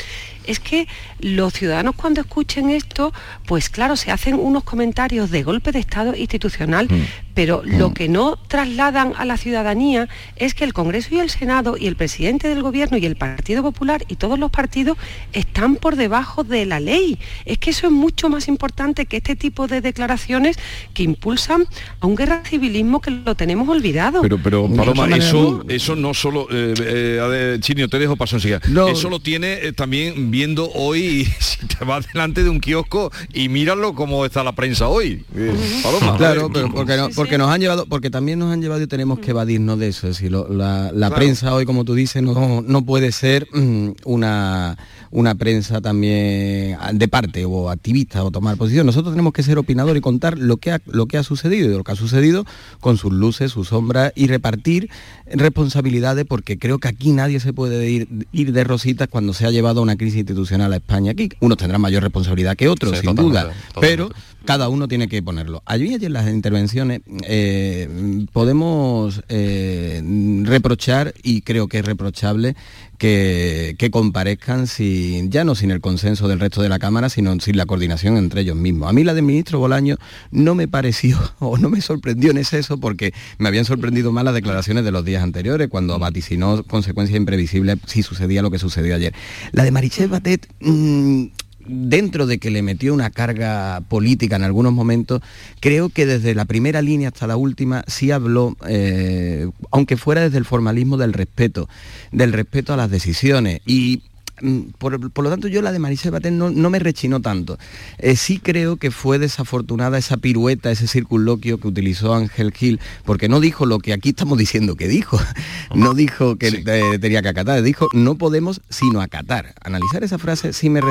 es que los ciudadanos cuando escuchen esto, pues claro, se hacen unos comentarios de golpe de Estado institucional, mm. Pero lo mm. que no trasladan a la ciudadanía es que el Congreso y el Senado y el presidente del Gobierno y el Partido Popular y todos los partidos están por debajo de la ley. Es que eso es mucho más importante que este tipo de declaraciones que impulsan a un guerra civilismo que lo tenemos olvidado. Pero, pero Paloma, eso, eso no solo, eh, eh, Chinio, te dejo paso enseguida. No. Eso lo tiene eh, también viendo hoy si te vas delante de un kiosco y míralo cómo está la prensa hoy. Eh, Paloma, Claro, pero porque, no- porque nos han llevado, porque también nos han llevado y tenemos que evadirnos de eso. Es decir, lo- la, la Claro. prensa hoy, como tú dices, no, no puede ser mm, una, una prensa también de parte o activista o tomar posición. Nosotros tenemos que ser opinador y contar lo que ha, lo que ha sucedido y lo que ha sucedido con sus luces, sus sombras y repartir responsabilidades porque creo que aquí nadie se puede ir, ir de rositas cuando se ha llevado una crisis institucional a España. Aquí unos tendrán mayor responsabilidad que otros, Sí, sin duda, pero cada uno tiene que ponerlo. Allí ayer en las intervenciones eh, podemos eh, reprochar, y creo que es reprochable, que, que comparezcan sin, ya no sin el consenso del resto de la Cámara, sino sin la coordinación entre ellos mismos. A mí la del ministro Bolaño no me pareció o no me sorprendió en exceso porque me habían sorprendido más las declaraciones de los días anteriores, cuando vaticinó consecuencias imprevisibles si sucedía lo que sucedió ayer. La de Marichel Batet... mm, dentro de que le metió una carga política en algunos momentos, creo que desde la primera línea hasta la última sí habló, eh, aunque fuera desde el formalismo del respeto, del respeto a las decisiones. Y mm, por, por lo tanto yo la de Maricel Batet no, no me rechinó tanto. Eh, sí creo que fue desafortunada esa pirueta, ese circunloquio que utilizó Ángel Gil, porque no dijo lo que aquí estamos diciendo que dijo. No dijo que eh, tenía que acatar, dijo no podemos sino acatar. Analizar esa frase sí me resulta